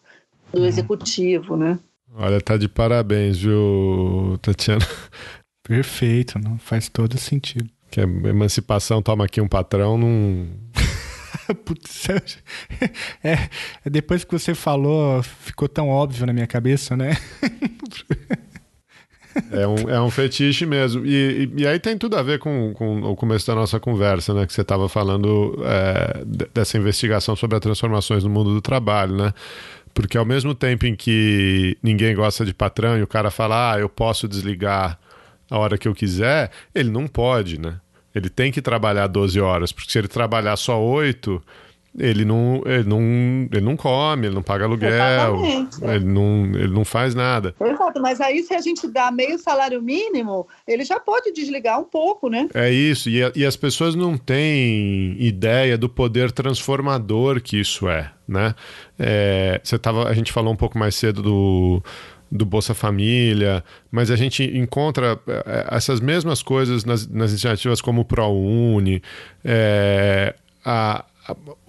do executivo, né. Olha, tá de parabéns, viu, Tatiana? <laughs> Perfeito, não faz todo sentido. Que a emancipação toma aqui um patrão, não. <laughs> Putz, <laughs> é, depois que você falou, ficou tão óbvio na minha cabeça, né? <laughs> É um, é um fetiche mesmo. E, e, e, aí tem tudo a ver com, com o começo da nossa conversa, né? Que você estava falando é, dessa investigação sobre as transformações no mundo do trabalho, né? Porque ao mesmo tempo em que ninguém gosta de patrão e o cara fala, ah, eu posso desligar a hora que eu quiser, ele não pode, né? Ele tem que trabalhar 12 horas, porque se ele trabalhar só 8, ele não, ele não, ele não come, ele não paga aluguel, ele não, ele não faz nada. Exato, mas aí se a gente dá meio salário mínimo, ele já pode desligar um pouco, né? É isso, e, e as pessoas não têm ideia do poder transformador que isso é, né? É, você tava, a gente falou um pouco mais cedo do do Bolsa Família, mas a gente encontra é, essas mesmas coisas nas, nas iniciativas como o ProUni, é, a,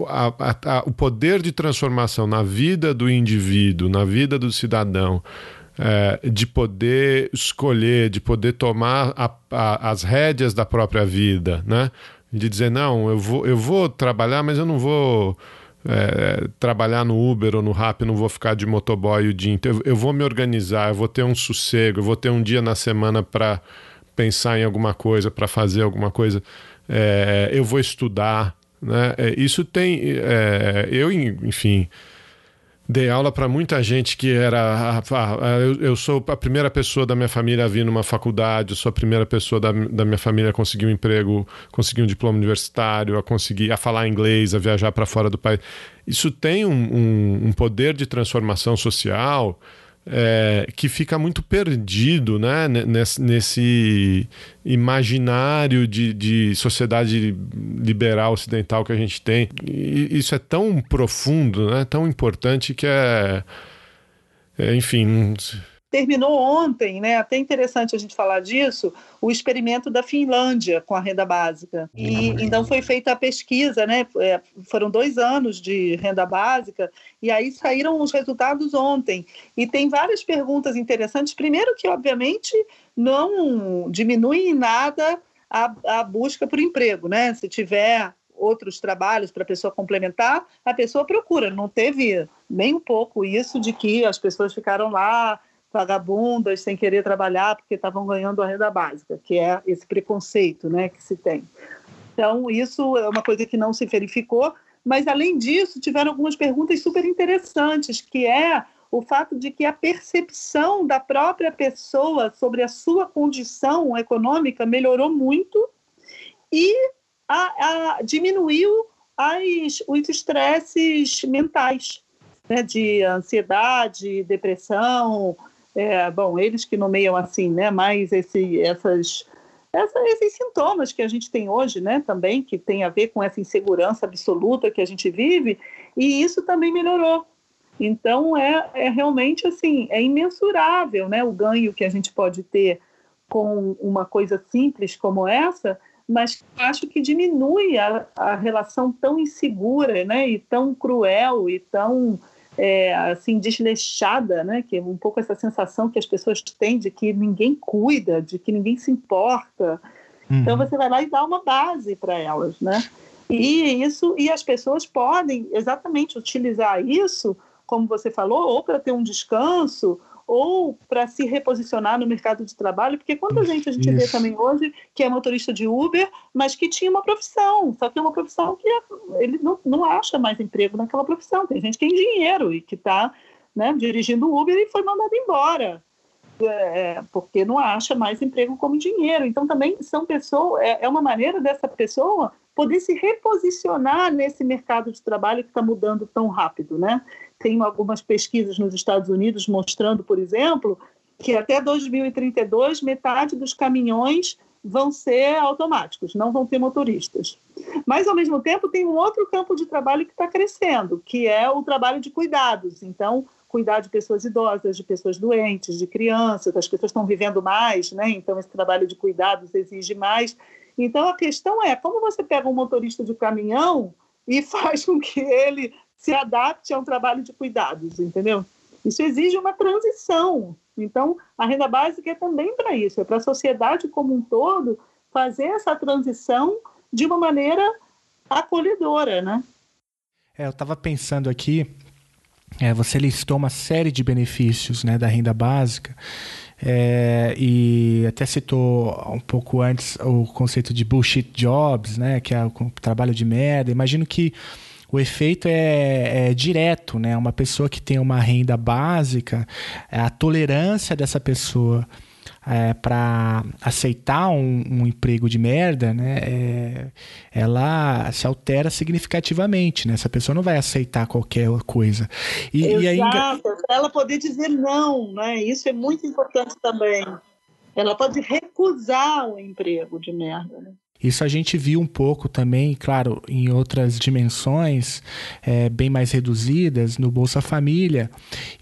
a, a, o poder de transformação na vida do indivíduo, na vida do cidadão, é, de poder escolher, de poder tomar a, as rédeas da própria vida, né? De dizer, não, eu vou, eu vou trabalhar, mas eu não vou é, trabalhar no Uber ou no Rap, não vou ficar de motoboy o dia inteiro. Eu vou me organizar, eu vou ter um sossego, eu vou ter um dia na semana para pensar em alguma coisa, para fazer alguma coisa. É, eu vou estudar, né? É, isso tem. É, eu, enfim, dei aula para muita gente que era. Eu, eu, sou a primeira pessoa da minha família a vir numa faculdade, eu sou a primeira pessoa da, da minha família a conseguir um emprego, conseguir um diploma universitário, a conseguir a falar inglês, a viajar para fora do país. Isso tem um, um, um poder de transformação social é, que fica muito perdido né, nesse, nesse imaginário de, de, sociedade liberal ocidental que a gente tem. E isso é tão profundo, né, tão importante que é, é enfim terminou ontem, né? Até interessante a gente falar disso, o experimento da Finlândia com a renda básica. E então foi feita a pesquisa, né? É, foram dois anos de renda básica e aí saíram os resultados ontem. E tem várias perguntas interessantes. Primeiro que obviamente não diminui em nada a, a busca por emprego, né? Se tiver outros trabalhos para a pessoa complementar, a pessoa procura. Não teve nem um pouco isso de que as pessoas ficaram lá vagabundas sem querer trabalhar porque estavam ganhando a renda básica, que é esse preconceito né, que se tem. Então, isso é uma coisa que não se verificou, mas, além disso, tiveram algumas perguntas super interessantes, que é o fato de que a percepção da própria pessoa sobre a sua condição econômica melhorou muito e a, a, diminuiu as, os estresses mentais, né, de ansiedade, depressão, é, bom, eles que nomeiam assim, né, mais esse, essas, essa, esses sintomas que a gente tem hoje, né, também, que tem a ver com essa insegurança absoluta que a gente vive, e isso também melhorou. Então, é, é realmente assim, é imensurável né, o ganho que a gente pode ter com uma coisa simples como essa, mas acho que diminui a, a relação tão insegura né, e tão cruel e tão é, assim desleixada, né? Que é um pouco essa sensação que as pessoas têm de que ninguém cuida, de que ninguém se importa. Então, uhum. Então você vai lá e dá uma base para elas, né? E isso e as pessoas podem exatamente utilizar isso, como você falou, ou para ter um descanso, ou para se reposicionar no mercado de trabalho, porque quanta gente a gente Isso. vê também hoje que é motorista de Uber, mas que tinha uma profissão, só que é uma profissão que ele não, não acha mais emprego naquela profissão. Tem gente que tem dinheiro e que está né, dirigindo Uber e foi mandado embora. é, porque não acha mais emprego como dinheiro. Então, também são pessoas, é, é uma maneira dessa pessoa poder se reposicionar nesse mercado de trabalho que está mudando tão rápido, né? Tem algumas pesquisas nos Estados Unidos mostrando, por exemplo, que até 2032 metade dos caminhões vão ser automáticos, não vão ter motoristas. Mas, ao mesmo tempo, tem um outro campo de trabalho que está crescendo, que é o trabalho de cuidados. Então, cuidar de pessoas idosas, de pessoas doentes, de crianças, as pessoas estão vivendo mais, né? Então, esse trabalho de cuidados exige mais. Então, a questão é como você pega um motorista de caminhão e <laughs> faz com que ele se adapte a um trabalho de cuidados, entendeu? Isso exige uma transição. Então, a renda básica é também para isso, é para a sociedade como um todo fazer essa transição de uma maneira acolhedora, né? É, eu estava pensando aqui, é, você listou uma série de benefícios né, da renda básica. É, e até citou um pouco antes o conceito de bullshit jobs, né, que é o trabalho de merda. Imagino que o efeito é, é, direto, né? Uma pessoa que tem uma renda básica, a tolerância dessa pessoa é, para aceitar um, um, emprego de merda, né, é, ela se altera significativamente, né? Essa pessoa não vai aceitar qualquer coisa. E, Exato, e ainda... ela poder dizer não, né? Isso é muito importante também. Ela pode recusar o emprego de merda, né? Isso a gente viu um pouco também, claro, em outras dimensões é, bem mais reduzidas no Bolsa Família.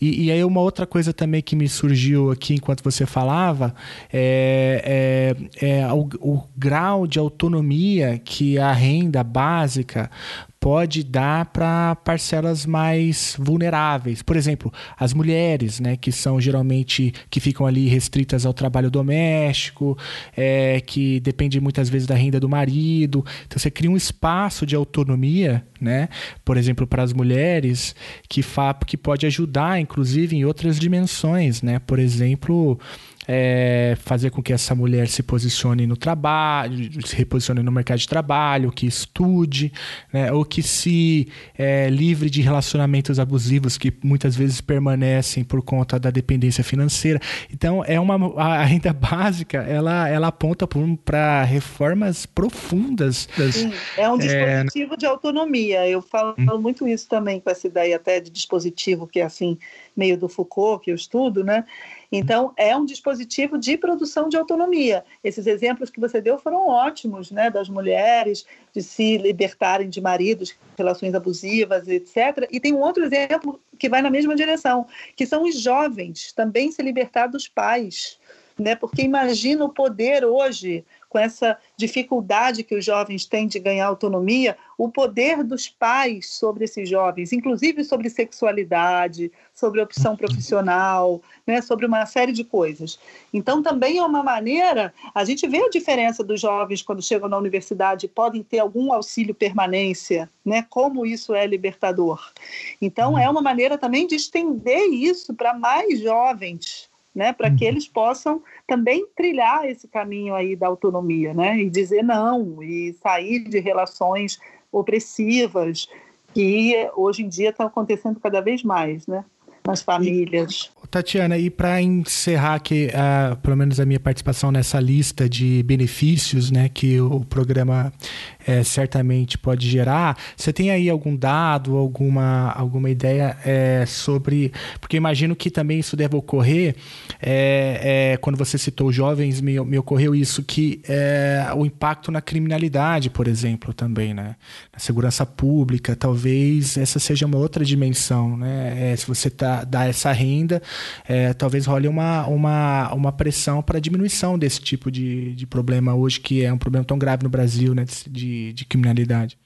E, e, aí uma outra coisa também que me surgiu aqui enquanto você falava é, é, é o, o grau de autonomia que a renda básica pode dar para parcelas mais vulneráveis. Por exemplo, as mulheres, né, que são geralmente que ficam ali restritas ao trabalho doméstico, é, que depende muitas vezes da renda do marido. Então você cria um espaço de autonomia, né, por exemplo, para as mulheres que, fa que pode ajudar, inclusive, em outras dimensões, né? Por exemplo, é, fazer com que essa mulher se posicione no trabalho, se reposicione no mercado de trabalho, que estude, né, ou que se é, livre de relacionamentos abusivos que muitas vezes permanecem por conta da dependência financeira. Então, é uma a renda básica, ela, ela aponta para reformas profundas. Das, Sim, é um é, dispositivo é... de autonomia. Eu falo, hum. muito isso também com essa ideia até de dispositivo que é assim meio do Foucault que eu estudo, né? Então, é um dispositivo de produção de autonomia. Esses exemplos que você deu foram ótimos, né? Das mulheres de se libertarem de maridos, relações abusivas, etc. E tem um outro exemplo que vai na mesma direção, que são os jovens também se libertar dos pais. Né? Porque imagina o poder hoje com essa dificuldade que os jovens têm de ganhar autonomia, o poder dos pais sobre esses jovens, inclusive sobre sexualidade, sobre opção profissional, né, sobre uma série de coisas. Então, também é uma maneira, a gente vê a diferença dos jovens quando chegam na universidade, podem ter algum auxílio permanência, né, como isso é libertador. Então, é uma maneira também de estender isso para mais jovens, né, para que eles possam também trilhar esse caminho aí da autonomia, né? E dizer não, e sair de relações opressivas que hoje em dia estão acontecendo cada vez mais, né? Nas famílias. Tatiana, e para encerrar aqui, uh, pelo menos a minha participação nessa lista de benefícios né, que o programa é, certamente pode gerar, você tem aí algum dado, alguma, alguma ideia é, sobre. Porque imagino que também isso deve ocorrer. É, é quando você citou jovens, me, me ocorreu isso, que é, o impacto na criminalidade, por exemplo, também, né? Na segurança pública, talvez essa seja uma outra dimensão, né? É, se você tá, dá essa renda talvez role uma, uma, uma pressão para diminuição desse tipo de, de problema hoje, que é um problema tão grave no Brasil, né, de, de criminalidade.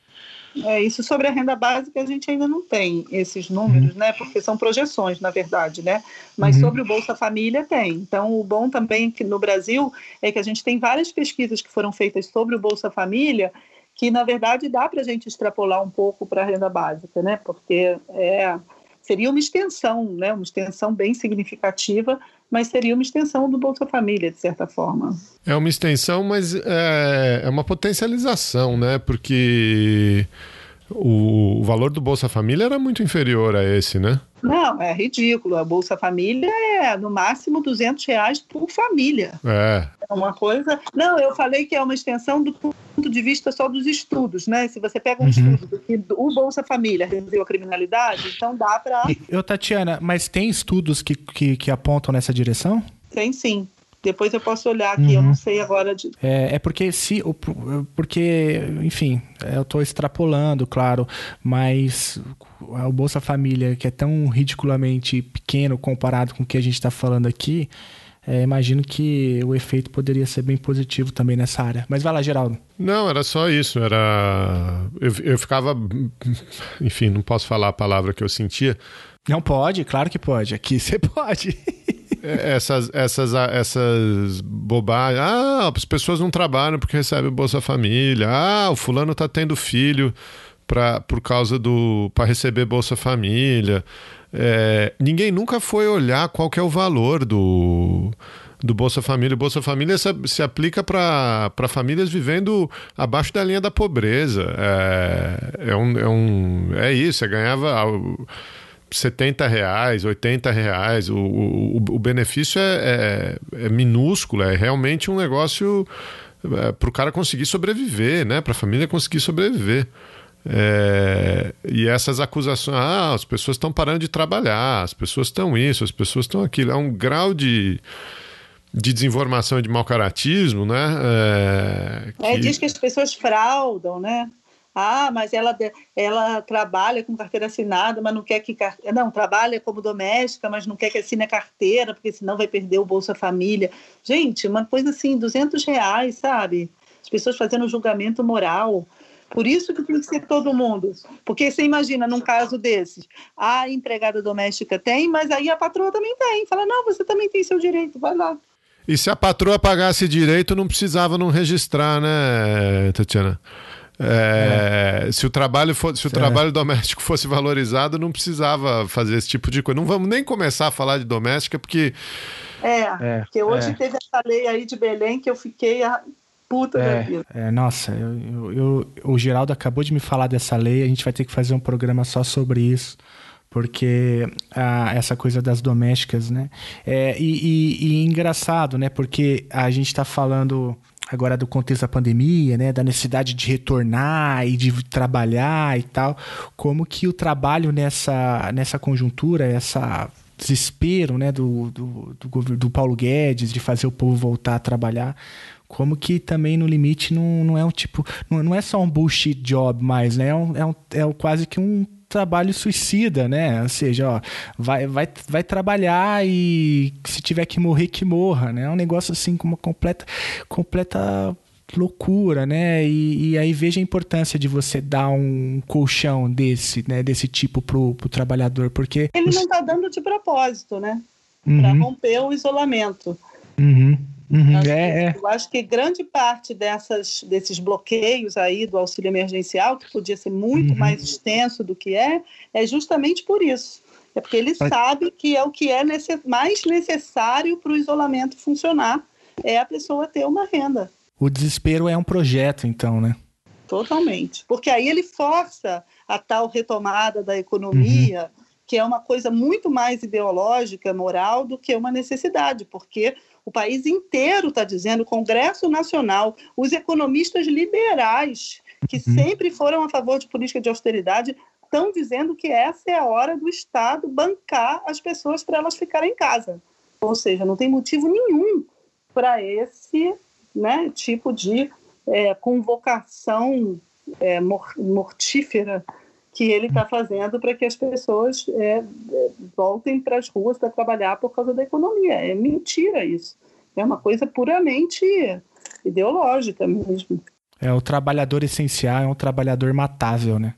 É, isso sobre a renda básica a gente ainda não tem esses números, uhum. né? Porque são projeções, na verdade, né? Mas uhum. sobre o Bolsa Família tem. Então, o bom também que no Brasil é que a gente tem várias pesquisas que foram feitas sobre o Bolsa Família que, na verdade, dá para a gente extrapolar um pouco para a renda básica, né? Porque é, seria uma extensão, né? uma extensão bem significativa, mas seria uma extensão do Bolsa Família, de certa forma. É uma extensão, mas é, é uma potencialização, né? Porque o, o valor do Bolsa Família era muito inferior a esse, né? Não, é ridículo. A Bolsa Família é no máximo 200 reais por família. É. É uma coisa. Não, eu falei que é uma extensão do ponto de vista só dos estudos, né? Se você pega um Uhum. estudo que o Bolsa Família reduziu a criminalidade, então dá para. Eu, Tatiana, mas tem estudos que, que, que apontam nessa direção? Tem sim. Depois eu posso olhar aqui, eu Uhum. não sei agora de. É, é porque se. Porque, enfim, eu estou extrapolando, claro, mas o Bolsa Família, que é tão ridiculamente pequeno comparado com o que a gente está falando aqui, é, imagino que o efeito poderia ser bem positivo também nessa área. Mas vai lá, Geraldo. Não, era só isso. Era. Eu, eu ficava. Enfim, não posso falar a palavra que eu sentia. Não pode? Claro que pode. Aqui você <laughs> pode. Essas, essas, essas bobagens. Ah, as pessoas não trabalham porque recebem Bolsa Família. Ah, o fulano tá tendo filho pra, por causa do. para receber Bolsa Família. É, ninguém nunca foi olhar qual que é o valor do. Do Bolsa Família. O Bolsa Família se, se aplica para famílias vivendo abaixo da linha da pobreza. É, é, um, é, um, é isso, você ganhava. Ah, 70 reais, 80 reais. O, o, o benefício é, é, é minúsculo, é realmente um negócio para o cara conseguir sobreviver, né? Para a família conseguir sobreviver. É, e essas acusações, ah, as pessoas estão parando de trabalhar, as pessoas estão isso, as pessoas estão aquilo. É um grau de, de desinformação e de mau caratismo, né? É, É, que- diz que as pessoas fraudam, né? Ah, mas ela, ela trabalha com carteira assinada, mas não quer que. Não, trabalha como doméstica, mas não quer que assine a carteira, porque senão vai perder o Bolsa Família. Gente, uma coisa assim, 200 reais, sabe? As pessoas fazendo julgamento moral. Por isso que tem que ser todo mundo. Porque você imagina, num caso desses, a empregada doméstica tem, mas aí a patroa também tem. Fala, não, você também tem seu direito, vai lá. E se a patroa pagasse direito, não precisava não registrar, né, Tatiana? É, Se o trabalho fosse, se o trabalho doméstico fosse valorizado, não precisava fazer esse tipo de coisa. Não vamos nem começar a falar de doméstica, porque É, É, porque hoje é. teve essa lei aí de Belém que eu fiquei a puta da vida. É, é, nossa, eu, eu- eu- o Geraldo acabou de me falar dessa lei, a gente vai ter que fazer um programa só sobre isso, porque ah, essa coisa das domésticas, né? É, e, e- e engraçado, né? Porque a gente está falando agora do contexto da pandemia, né? Da necessidade de retornar e de trabalhar e tal, como que o trabalho nessa, nessa conjuntura, essa desespero né, do, do, do, do Paulo Guedes de fazer o povo voltar a trabalhar, como que também no limite não, não é um tipo. Não, não é só um bullshit job mais, né? É, um, é, um, é quase que um trabalho suicida, né? Ou seja, ó, vai, vai, vai trabalhar e se tiver que morrer, que morra, né? É um negócio assim com uma completa, completa loucura, né? E, e aí veja a importância de você dar um colchão desse, né? Desse tipo pro, pro trabalhador, porque... Ele não está dando de propósito, né? Para Uhum, romper o isolamento. uhum, uhum, Acho é, é. que- Eu acho que grande parte dessas, desses bloqueios aí do auxílio emergencial, que podia ser muito Uhum. mais extenso do que é, é justamente por isso. É porque ele Mas- sabe que é o que é nesse- mais necessário para o isolamento funcionar, é a pessoa ter uma renda. O desespero é um projeto, então, né? Totalmente. Porque aí ele força a tal retomada da economia, que é uma coisa muito mais ideológica, moral, do que uma necessidade, porque o país inteiro está dizendo, o Congresso Nacional, os economistas liberais, que sempre foram a favor de política de austeridade, estão dizendo que essa é a hora do Estado bancar as pessoas para elas ficarem em casa. Ou seja, não tem motivo nenhum para esse né, tipo de é, convocação é, mor- mortífera que ele está fazendo para que as pessoas é, é, voltem para as ruas para trabalhar por causa da economia. É mentira isso. É uma coisa puramente ideológica mesmo. É o trabalhador essencial, é um trabalhador matável, né?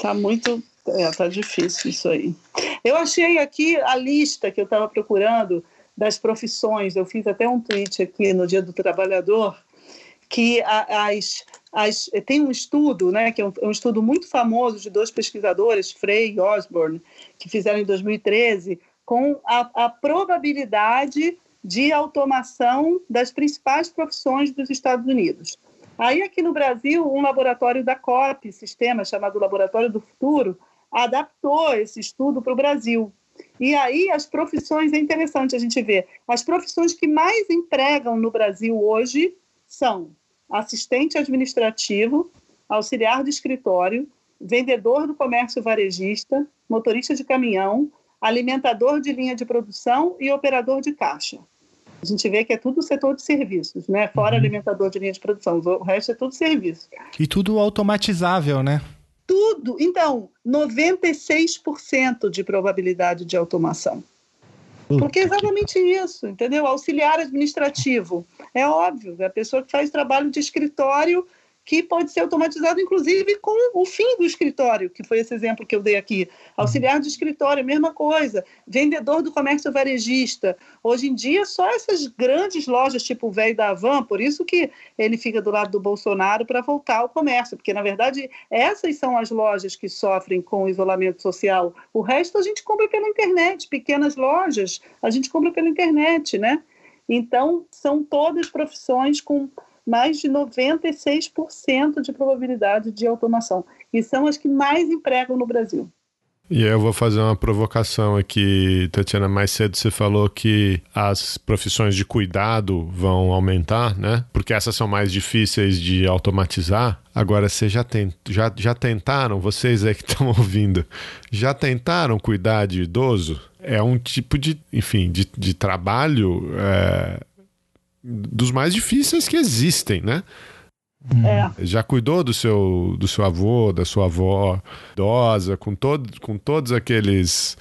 Tá muito. É, tá difícil isso aí. Eu achei aqui a lista que eu estava procurando das profissões. Eu fiz até um tweet aqui no Dia do Trabalhador que as, as, tem um estudo, né, que é um, é um estudo muito famoso de dois pesquisadores, Frey e Osborne, que fizeram em 2013, com a, a probabilidade de automação das principais profissões dos Estados Unidos. Aí, aqui no Brasil, um laboratório da COP, sistema chamado Laboratório do Futuro, adaptou esse estudo para o Brasil. E aí, as profissões, é interessante a gente ver, as profissões que mais empregam no Brasil hoje são assistente administrativo, auxiliar de escritório, vendedor do comércio varejista, motorista de caminhão, alimentador de linha de produção e operador de caixa. A gente vê que é tudo setor de serviços, né? Fora uhum. alimentador de linha de produção, o resto é tudo serviço. E tudo automatizável, né? Tudo. Então, 96% de probabilidade de automação. Porque é exatamente isso, entendeu? Auxiliar administrativo. É óbvio, é a pessoa que faz trabalho de escritório que pode ser automatizado, inclusive, com o fim do escritório, que foi esse exemplo que eu dei aqui. Auxiliar de escritório, mesma coisa. Vendedor do comércio varejista. Hoje em dia, só essas grandes lojas, tipo o velho da Havan, por isso que ele fica do lado do Bolsonaro para voltar ao comércio, porque, na verdade, essas são as lojas que sofrem com o isolamento social. O resto a gente compra pela internet, pequenas lojas, a gente compra pela internet, né? Então, são todas profissões com mais de 96% de probabilidade de automação. E são as que mais empregam no Brasil. E eu vou fazer uma provocação aqui, Tatiana. Mais cedo você falou que as profissões de cuidado vão aumentar, né? Porque essas são mais difíceis de automatizar. Agora, vocês já, tent, já, já tentaram, vocês aí que estão <laughs> ouvindo, já tentaram cuidar de idoso? É um tipo de, enfim, de, de trabalho é, dos mais difíceis que existem, né? É. Já cuidou do seu, do seu avô, da sua avó idosa, com, todo, com todos aqueles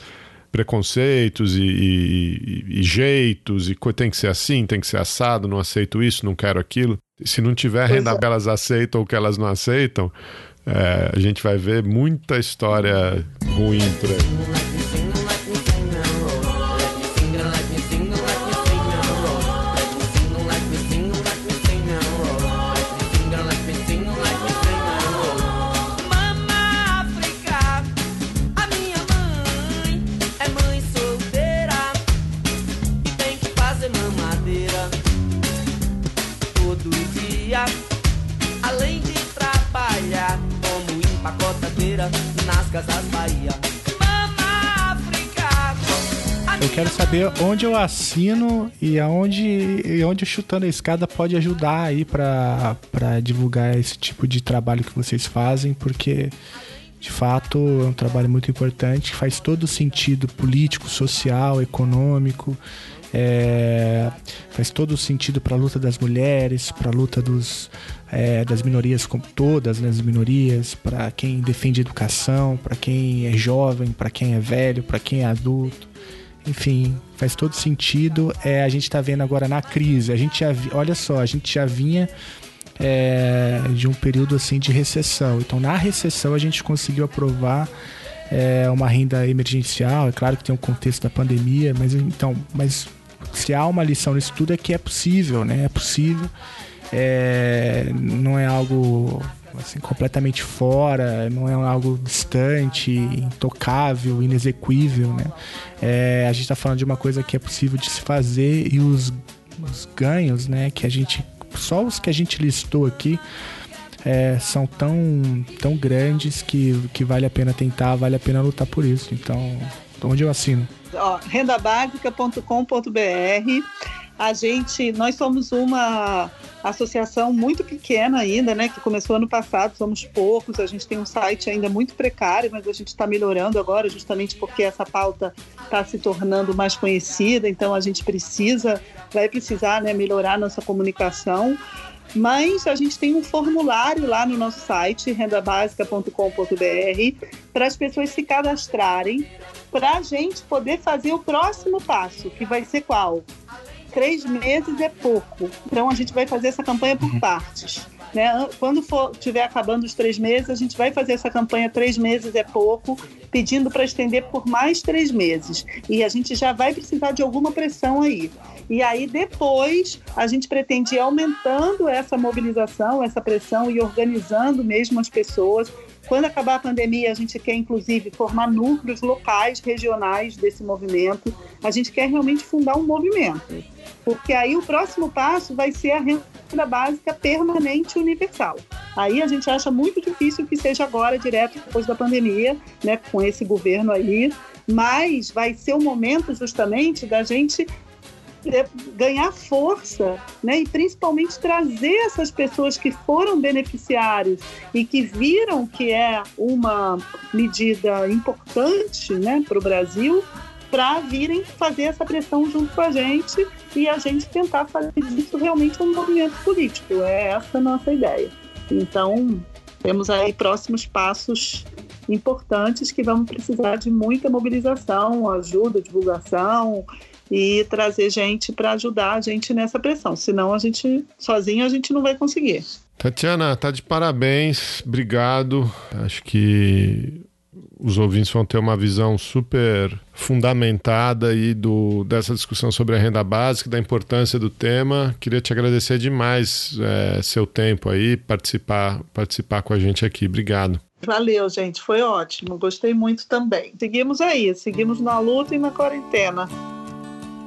preconceitos e, e, e, jeitos, e tem que ser assim, tem que ser assado, não aceito isso, não quero aquilo. Se não tiver renda é. que elas aceitam ou que elas não aceitam, é, a gente vai ver muita história ruim por aí. Quero saber onde eu assino e aonde, e onde o Chutando a Escada pode ajudar aí para divulgar esse tipo de trabalho que vocês fazem, porque de fato é um trabalho muito importante, faz todo sentido político, social, econômico, é, faz todo sentido para a luta das mulheres, para a luta dos, é, das minorias, como todas né, as minorias, para quem defende educação, para quem é jovem, para quem é velho, para quem é adulto. Enfim, faz todo sentido. É, a gente está vendo agora na crise. A gente já, olha só, a gente já vinha é, de um período assim de recessão. Então, na recessão a gente conseguiu aprovar é, uma renda emergencial. É claro que tem um contexto da pandemia, mas então, mas se há uma lição nisso tudo é que é possível, né? É possível. É, não é algo assim, completamente fora, não é algo distante, intocável, inexequível, né? É, a gente está falando de uma coisa que é possível de se fazer e os, os ganhos, né? Que a gente só os que a gente listou aqui é, são tão, tão grandes que, que vale a pena tentar, vale a pena lutar por isso. Então, onde eu assino? rendabásica.com.br. A gente, nós somos uma associação muito pequena ainda, né? Que começou ano passado, somos poucos. A gente tem um site ainda muito precário, mas a gente está melhorando agora, justamente porque essa pauta está se tornando mais conhecida. Então a gente precisa, vai precisar, né, melhorar nossa comunicação. Mas a gente tem um formulário lá no nosso site, rendabásica.com.br, para as pessoas se cadastrarem, para a gente poder fazer o próximo passo, que vai ser qual? Três meses é pouco. Então a gente vai fazer essa campanha por uhum. partes. Né? Quando for tiver acabando os três meses, a gente vai fazer essa campanha três meses é pouco, pedindo para estender por mais três meses. E a gente já vai precisar de alguma pressão aí. E aí depois a gente pretende ir aumentando essa mobilização, essa pressão e organizando mesmo as pessoas. Quando acabar a pandemia, a gente quer inclusive formar núcleos locais, regionais desse movimento. A gente quer realmente fundar um movimento. Porque aí o próximo passo vai ser a renda básica permanente universal. Aí a gente acha muito difícil que seja agora, direto depois da pandemia, né, com esse governo aí, mas vai ser o momento justamente da gente ganhar força, né? E principalmente trazer essas pessoas que foram beneficiários e que viram que é uma medida importante, né, para o Brasil, para virem fazer essa pressão junto com a gente e a gente tentar fazer disso realmente um movimento político. É essa a nossa ideia. Então, temos aí próximos passos importantes que vamos precisar de muita mobilização, ajuda, divulgação e trazer gente para ajudar a gente nessa pressão. Senão a gente sozinho a gente não vai conseguir. Tatiana, tá de parabéns, obrigado. Acho que os ouvintes vão ter uma visão super fundamentada aí do, dessa discussão sobre a renda básica, da importância do tema. Queria te agradecer demais é, seu tempo aí, participar, participar com a gente aqui. Obrigado. Valeu, gente. Foi ótimo. Gostei muito também. Seguimos aí, seguimos na luta e na quarentena.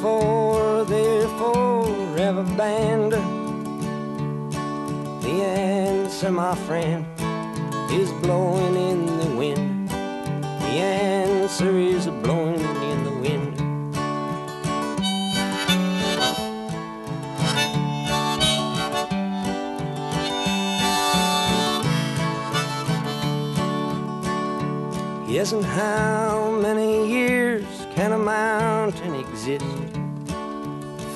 before they're banned? The answer, my friend, is blowing in the wind. The answer is blowing in the wind. Yes, and how many years can a mountain exist